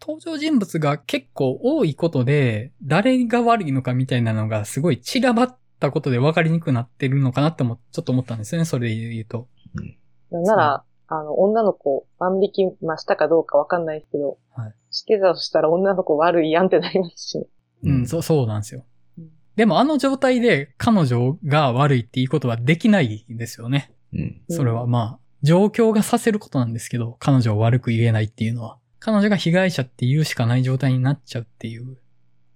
登場人物が結構多いことで、誰が悪いのかみたいなのがすごい散らばったことで分かりにくくなってるのかなっても、ちょっと思ったんですよね、それで言うと。なんなら、あの、女の子、万引き、まあ、したかどうかわかんないですけど、はいしてたとしたら女の子悪いやんってなりますしね。うん、そう、そうなんですようん。でもあの状態で彼女が悪いっていうことはできないですよね。うん。それはまあ、状況がさせることなんですけど、彼女を悪く言えないっていうのは。彼女が被害者って言うしかない状態になっちゃうっていう。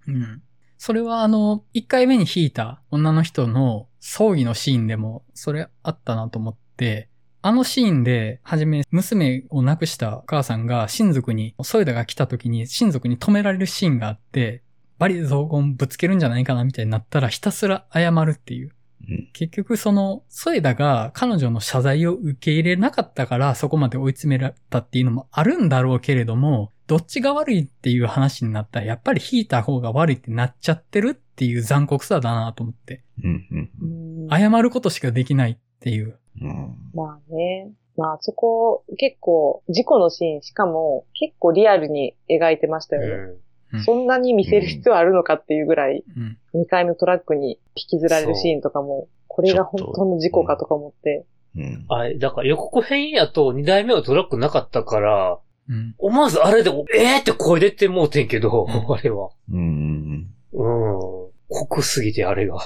うん。それはあの、一回目に引いた女の人の葬儀のシーンでも、それあったなと思って、あのシーンで、はじめ、娘を亡くしたお母さんが親族に、ソエダが来た時に親族に止められるシーンがあって、バリ雑言ぶつけるんじゃないかなみたいになったらひたすら謝るっていう。うん。結局その、ソエダが彼女の謝罪を受け入れなかったからそこまで追い詰められたっていうのもあるんだろうけれども、どっちが悪いっていう話になったら、やっぱり引いた方が悪いってなっちゃってるっていう残酷さだなと思って。うん。うん。うん謝ることしかできないっていう。うん。まあね。まあそこ、結構、事故のシーン、しかも、結構リアルに描いてましたよね。うんそんなに見せる必要あるのかっていうぐらい、うん。2回目トラックに引きずられるシーンとかも、これが本当の事故かとか思って。うん。あれ、だから予告編やと2台目はトラックなかったから、うん。思わずあれで、えーって声出てもうてんけど、うんあれは。うん。うん。濃すぎてあれが。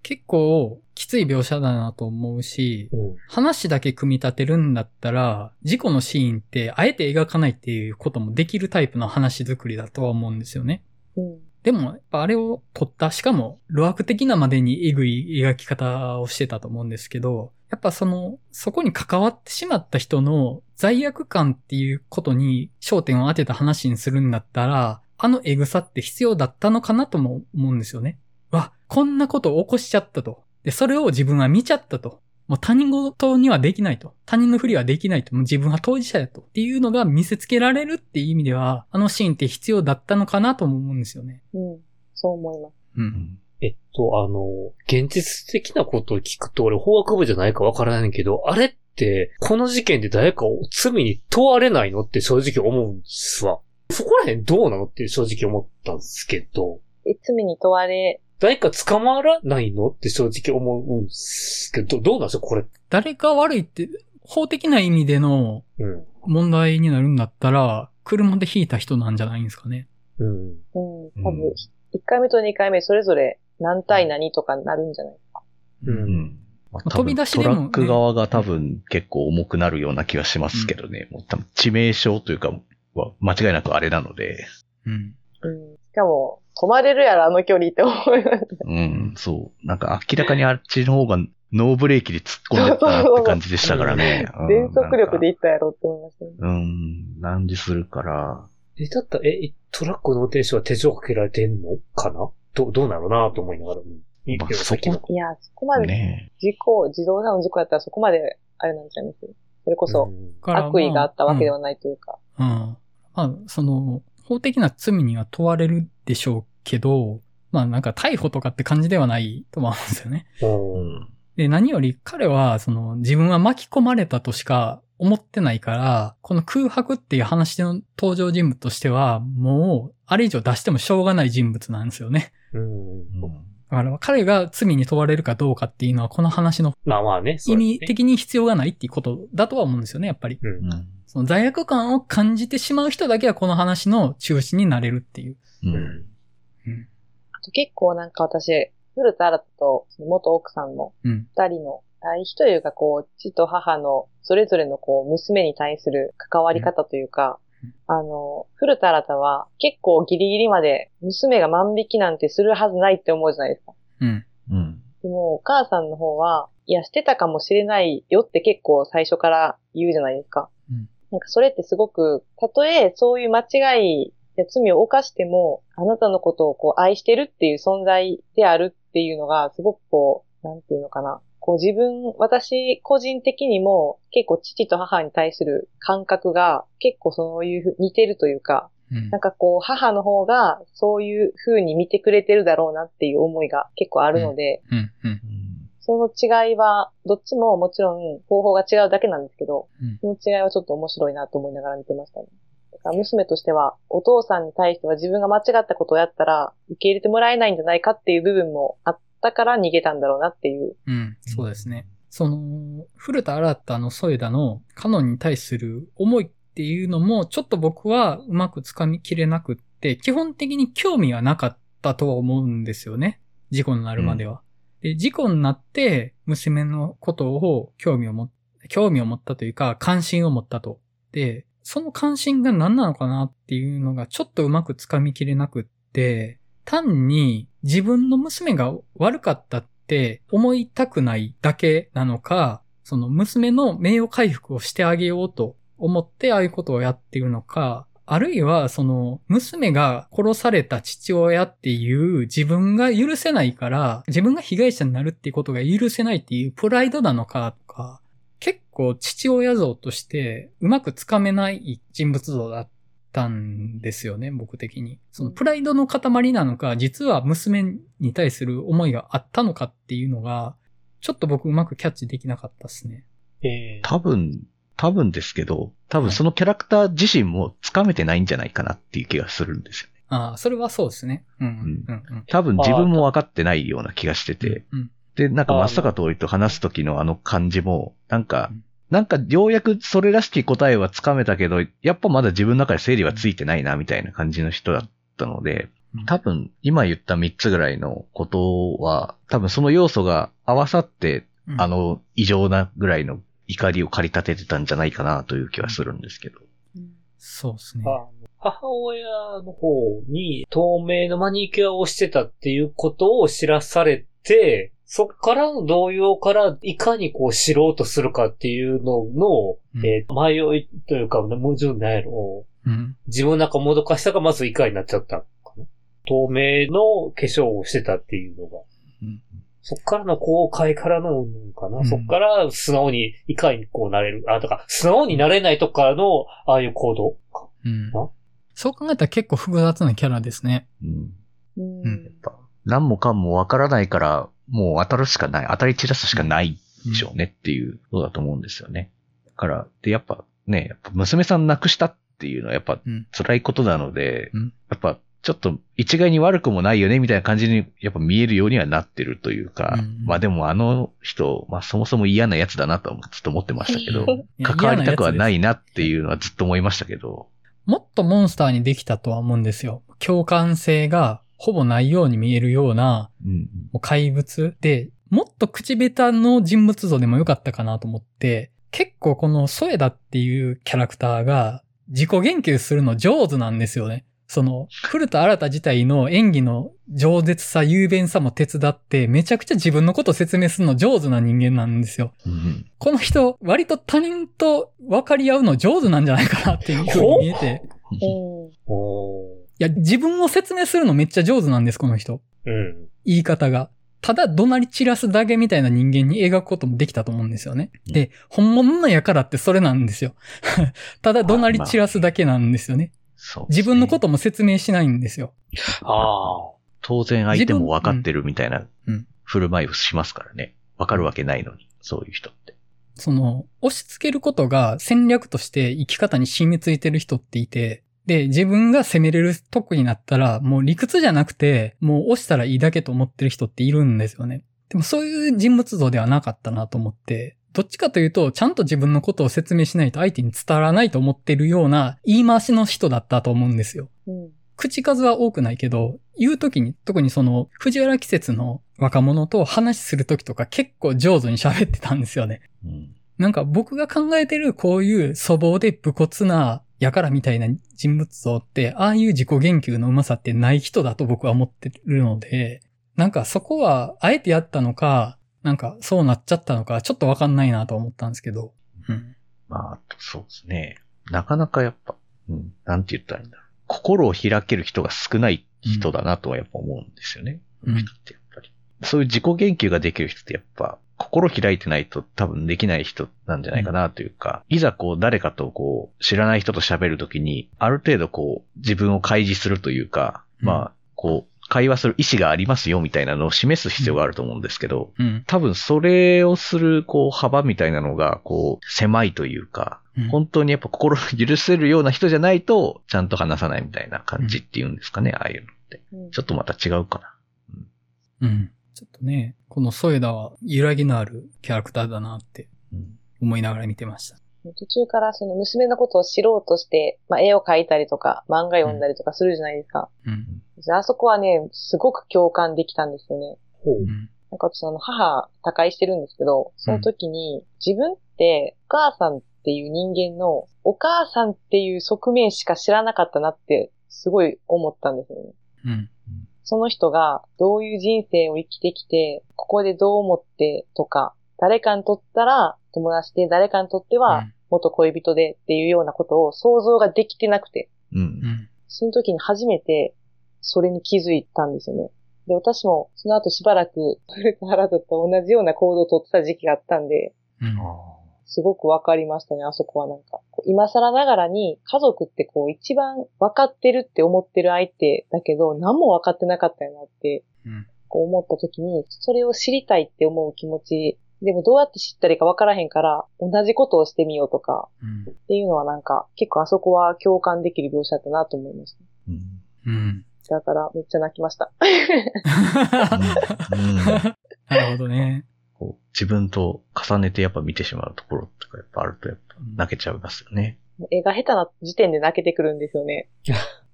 うん。結構きつい描写だなと思うし、うん。話だけ組み立てるんだったら、事故のシーンってあえて描かないっていうこともできるタイプの話作りだとは思うんですよね。うん。でも、やっぱあれを撮った、しかも、路悪的なまでにえぐい描き方をしてたと思うんですけど、やっぱその、そこに関わってしまった人の罪悪感っていうことに焦点を当てた話にするんだったら、あのエグさって必要だったのかなとも思うんですよね。わ、こんなことを起こしちゃったと。で、それを自分は見ちゃったと。もう他人事にはできないと。他人のふりはできないと。もう自分は当事者やと。っていうのが見せつけられるっていう意味では、あのシーンって必要だったのかなとも思うんですよね。うん。そう思います。う。うんん。えっと、あの、現実的なことを聞くと、俺法学部じゃないかわからないけど、あれって、この事件で誰かを罪に問われないのって正直思うんですわ。そこら辺どうなのって正直思ったんですけど、え、罪に問われ、誰か捕まらないの？って正直思うんですけど、どうなんですか？これ。誰が悪いって、法的な意味でのうん。問題になるんだったら、車で引いた人なんじゃないんですかね。うん。うん。多うん分、1回目と2回目それぞれ何対何とかになるんじゃないですか。う。うんん。まあ飛び出しでもねトラック側が多分結構重くなるような気がしますけどね。もう多分致命傷というか、は間違いなくあれなので。うん。うん。しかも、止まれるやろ、あの距離って思います。うん、そう。なんか明らかにあっちの方がノーブレーキで突っ込んでったなって感じでしたからね。う ん全速力で行ったやろって思いましたね。うん、難事するから。え、だったら、え、トラックの運転手は手錠かけられてんのかな？ど、どうなのなと思いながら。うんいまあそこいや、そこまで、ね事故、自動車の事故やったらそこまで、あれなんちゃいますそれこそ、悪意があったわけでははないというか。うん。まあ、その、法的な罪には問われるでしょうけど、まあなんか逮捕とかって感じではないとは思うんですよね。うんで、何より彼は、その、自分は巻き込まれたとしか思ってないから、この空白っていう話の登場人物としては、もう、あれ以上出してもしょうがない人物なんですよね。うんうんだから、彼が罪に問われるかどうかっていうのは、この話のまあまあね。そう意味的に必要がないっていうことだとは思うんですよね、やっぱり。うんうんその罪悪感を感じてしまう人だけはこの話の中心になれるっていう。うんうんうん。あと結構なんか私、古田新太とその元奥さんのうん。二人の対比というか、こう、父と母のそれぞれのこう、娘に対する関わり方というか、あの、古田新太は結構ギリギリまで娘が万引きなんてするはずないって思うじゃないですか。うん。うんでも、お母さんの方は、いや、してたかもしれないよって結構最初から言うじゃないですか。うんなんかそれってすごく、たとえそういう間違いや罪を犯しても、あなたのことをこう愛してるっていう存在であるっていうのが、すごくこう、なんていうのかな。こう自分、私個人的にも結構父と母に対する感覚が結構そういうふう似てるというか、うんなんかこう母の方がそういう風に見てくれてるだろうなっていう思いが結構あるので、うん。うん。その違いは、どっちももちろん方法が違うだけなんですけど、うんその違いはちょっと面白いなと思いながら見てましたね。だから娘としては、お父さんに対しては自分が間違ったことをやったら、受け入れてもらえないんじゃないかっていう部分もあったから逃げたんだろうなっていう。うん。そうですね。その、古田新太の添田のカノンに対する思いっていうのも、ちょっと僕はうまくつかみきれなくって、基本的に興味はなかったとは思うんですよね。事故になるまでは。で、事故になって、娘のことを興味を持っ、興味を持ったというか、関心を持ったと。で、その関心が何なのかなっていうのがちょっとうまくつかみきれなくって、単に自分の娘が悪かったって思いたくないだけなのか、その娘の名誉回復をしてあげようと思ってああいうことをやっているのか、あるいはその娘が殺された父親っていう自分が許せないから、自分が被害者になるっていうことが許せないっていうプライドなのかとか、結構父親像としてうまくつかめない人物像だったんですよね、僕的に。そのプライドの塊なのか、実は娘に対する思いがあったのかっていうのが、ちょっと僕うまくキャッチできなかったですね。えー多分、多分ですけど、多分そのキャラクター自身もつかめてないんじゃないかなっていう気がするんですよね。ああ、それはそうですね。うん。うん。うん。多分自分も分かってないような気がしてて、うん。で、なんかあー松坂通りと話す時のあの感じも、なんかうん、なんかようやくそれらしき答えはつかめたけど、やっぱまだ自分の中で整理はついてないな、みたいな感じの人だったので、うん多分今言った3つぐらいのことは、多分その要素が合わさって、うんあ、の異常なぐらいの怒りを駆り立ててたんじゃないかなという気はするんですけど。そうですね。母親の方に透明のマニキュアをしてたっていうことを知らされて、そっからの動揺からいかにこう知ろうとするかっていうのの、うんえー迷いというか、矛盾なんやろうん。自分の中もどかしさがまずいかになっちゃったのかな。透明の化粧をしてたっていうのが。うんそっからの後悔からのかな、うんそっから素直にいかにこうなれる。あ、だから素直になれないとこからのああいう行動か。うんあ。そう考えたら結構複雑なキャラですね。うん。うんうん何もかもわからないから、もう当たるしかない、当たり散らすしかないでしょうねっていうことだと思うんですよね。だから、で、やっぱね、やっぱ娘さん亡くしたっていうのはやっぱうん。辛いことなので、うん。やっぱちょっと一概に悪くもないよねみたいな感じにやっぱ見えるようにはなってるというか、うんまあでもあの人、まあそもそも嫌なやつだなとはずっと思ってましたけど、関わりたくはな嫌いなっていうのはずっと思いましたけど、もっとモンスターにできたとは思うんですよ。共感性がほぼないように見えるようなうん。もう怪物で、もっと口下手の人物像でもよかったかなと思って、結構このソエダっていうキャラクターが自己言及するの上手なんですよね。その、古田新太自体の演技の饒舌さ、雄弁さも手伝って、めちゃくちゃ自分のことを説明するの上手な人間なんですよ。うんこの人、割と他人と分かり合うの上手なんじゃないかなっていう風に見えて。いや、自分を説明するのめっちゃ上手なんです、この人。うん。言い方が。ただ、怒鳴り散らすだけみたいな人間に描くこともできたと思うんですよね。うんで、本物のやからってそれなんですよ。ただ、怒鳴り散らすだけなんですよね。そうね自分のことも説明しないんですよ。ああ。当然相手も分かってるみたいなうん振る舞いをしますからね。分かるわけないのに、そういう人って。その、押し付けることが戦略として生き方に染みついてる人っていて、で、自分が攻めれる得になったら、もう理屈じゃなくて、もう押したらいいだけと思ってる人っているんですよね。でもそういう人物像ではなかったなと思って、どっちかというと、ちゃんと自分のことを説明しないと相手に伝わらないと思ってるような言い回しの人だったと思うんですよ。うん口数は多くないけど、言うときに、特にその、藤原季節の若者と話しするときとか結構上手に喋ってたんですよね。うん。なんか僕が考えてるこういう粗暴で武骨な輩みたいな人物像って、ああいう自己言及のうまさってない人だと僕は思ってるので、なんかそこは、あえてやったのか、なんかそうなっちゃったのか、ちょっとわかんないなと思ったんですけど。うん。まあ、そうですね。なかなかやっぱ、うん、なんて言ったらいいんだろう。心を開ける人が少ない人だなとはやっぱ思うんですよね。うんってやっぱり。そういう自己言及ができる人ってやっぱ、心開いてないと多分できない人なんじゃないかなというか、いざこう誰かとこう知らない人と喋るときに、ある程度こう自分を開示するというか、うんまあ、こう、会話する意思がありますよみたいなのを示す必要があると思うんですけど、うん。多分それをするこう幅みたいなのがこう狭いというか、うん本当にやっぱ心を許せるような人じゃないとちゃんと話さないみたいな感じっていうんですかね、ああいうのって。うんちょっとまた違うかな。うん。ちょっとね、このソエダは揺らぎのあるキャラクターだなってうん思いながら見てました。途中からその娘のことを知ろうとして、まあ、絵を描いたりとか、漫画読んだりとかするじゃないですか。うん。あそこはね、すごく共感できたんですよね。ほううん。なんか私あの母、他界してるんですけど、その時に、自分ってお母さんっていう人間の、お母さんっていう側面しか知らなかったなって、すごい思ったんですよね。うん。その人がどういう人生を生きてきて、ここでどう思ってとか、誰かにとったら友達で、誰かにとっては元恋人でっていうようなことを想像ができてなくて、うん。うん。その時に初めてそれに気づいたんですよね。で、私もその後しばらく古田原田と同じような行動をとってた時期があったんで、うん。すごくわかりましたね、あそこはなんか。今更ながらに家族ってこう一番分かってるって思ってる相手だけど、何も分かってなかったよなってうん。こう思った時に、それを知りたいって思う気持ち、でもどうやって知ったらいいか分からへんから、同じことをしてみようとか、うん。っていうのはなんか、結構あそこは共感できる描写だったなと思いました。うん。うん。だから、めっちゃ泣きました。うん なるほどね。こう自分と重ねてやっぱ見てしまうところとかやっぱあるとやっぱ泣けちゃいますよね。絵が下手な時点で泣けてくるんですよね。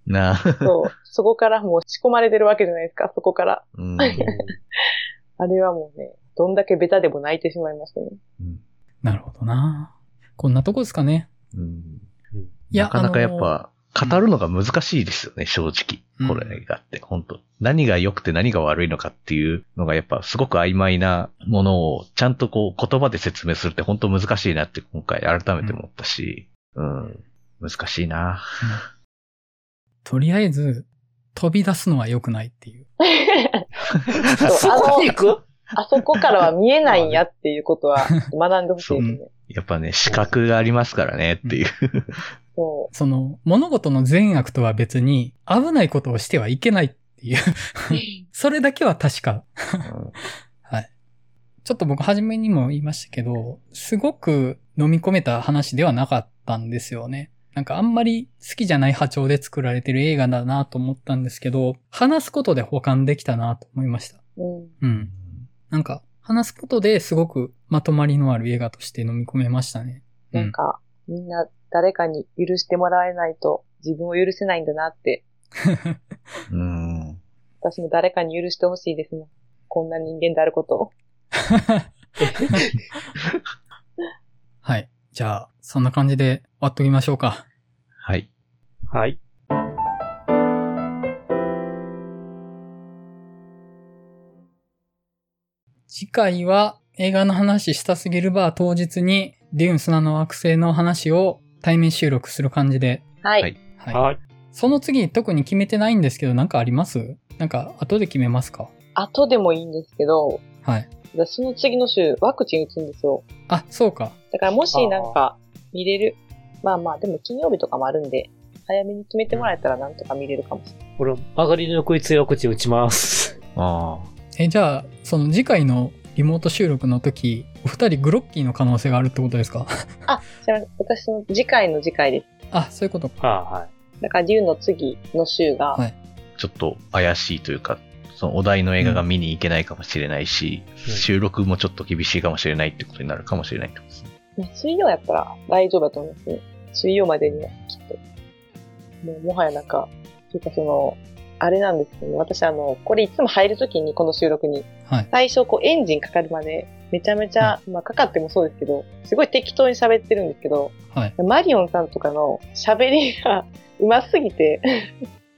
なあ。そう。そこからもう仕込まれてるわけじゃないですか、そこから。うん。あれはもうね、どんだけベタでも泣いてしまいましたね。うんなるほどな。こんなとこですかね。うんいやなかなかやっぱ、語るのが難しいですよね、正直。うん。これがあって、本当。何が良くて何が悪いのかっていうのがやっぱすごく曖昧なものをちゃんとこう言葉で説明するって本当難しいなって今回改めて思ったし、うん、難しいな。とりあえず、飛び出すのは良くないっていう。そこに行くあそこからは見えないんやっていうことは学んでほしいですね。やっぱね、視覚がありますからねっていう。そその、物事の善悪とは別に、危ないことをしてはいけないっていう。それだけは確か。はい。ちょっと僕初めにも言いましたけど、すごく飲み込めた話ではなかったんですよね。なんかあんまり好きじゃない波長で作られてる映画だなと思ったんですけど、話すことで保管できたなと思いました。う。うん。うん。なんか、話すことですごくまとまりのある映画として飲み込めましたね。うなんか、みんな誰かに許してもらえないと自分を許せないんだなって、うん。私も誰かに許してほしいですもん。こんな人間であることを。はい。じゃあ、そんな感じで終わっときましょうか。はい。はい。次回は映画の話したすぎるバー当日にデューン砂の惑星の話を対面収録する感じで。はい。はいはい。はい。その次特に決めてないんですけど、なんかあります？なんか後で決めますか？後でもいいんですけど、はい。私その次の週ワクチン打つんですよ。あ、そうか。だからもしなんか見れる。まあまあ、でも金曜日とかもあるんで、早めに決めてもらえたらなんとか見れるかもしれない。これ、曲がりの食いついワクチン打ちます。あ え、じゃあ、その次回のリモート収録の時、お二人グロッキーの可能性があるってことですか？あ、じゃあ私の次回の次回です。あ、そういうことか。はあ、はい。だから、デューの次の週が、はいあ。ちょっと怪しいというか、そのお題の映画が見に行けないかもしれないし、うん収録もちょっと厳しいかもしれないってことになるかもしれないってことですね。まあ水曜やったら大丈夫だと思いますね。水曜までにはきっと。もうもはやなんか、というかその、あれなんですけど、ね、私あの、これいつも入るときに、この収録に、はい。最初こうエンジンかかるまで、めちゃめちゃ、まあかかってもそうですけど、すごい適当に喋ってるんですけど、はい。マリオンさんとかの喋りが 上手すぎて、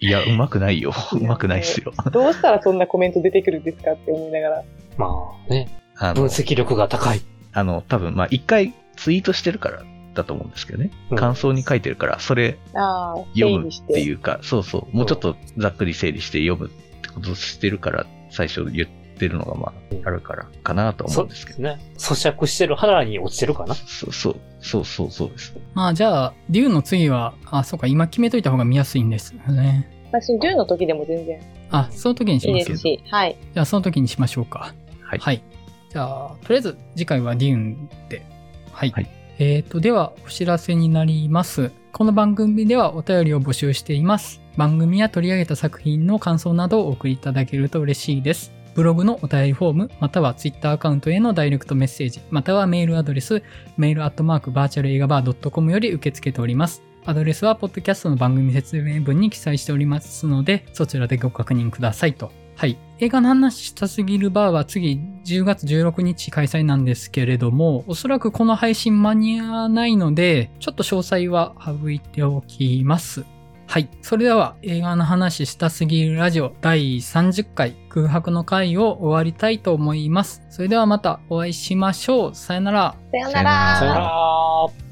いや、うまくないよ。うまくないっすよ。どうしたらそんなコメント出てくるんですかって思いながら。まあね、あの、分析力が高い。あの、多分、まあ、一回ツイートしてるからだと思うんですけどね。うん感想に書いてるから、それああ、読むってて。いうか、そうそう、もうちょっとざっくり整理して読むってことしてるから、最初言ってるのが、まあ、あるからかなと思そううんですけど。ね。咀嚼してる腹に落ちてるかな。そうそう、そうそう、そうです。まあじゃあ、デューの次は、あ、そうか、今決めといた方が見やすいんですよね。私、10の時でも全然あ、その時にしいいまですすし、はい。じゃあその時にしましょうか。はい。はい。じゃあ、とりあえず次回はデューンで。はい。はいえーと、ではお知らせになります。この番組ではお便りを募集しています。番組や取り上げた作品の感想などをお送りいただけると嬉しいです。ブログのお便りフォーム、またはツイッターアカウントへのダイレクトメッセージ、またはメールアドレス、メールアットマークバーチャル映画バー .com より受け付けております。アドレスは、ポッドキャストの番組説明文に記載しておりますので、そちらでご確認くださいと。はい。映画の話したすぎるバーは次10月16日開催なんですけれども、おそらくこの配信間に合わないので、ちょっと詳細は省いておきます。はい。それでは映画の話したすぎるラジオ第30回空白の回を終わりたいと思います。それではまたお会いしましょう。さよなら。さよならさよなら。ら。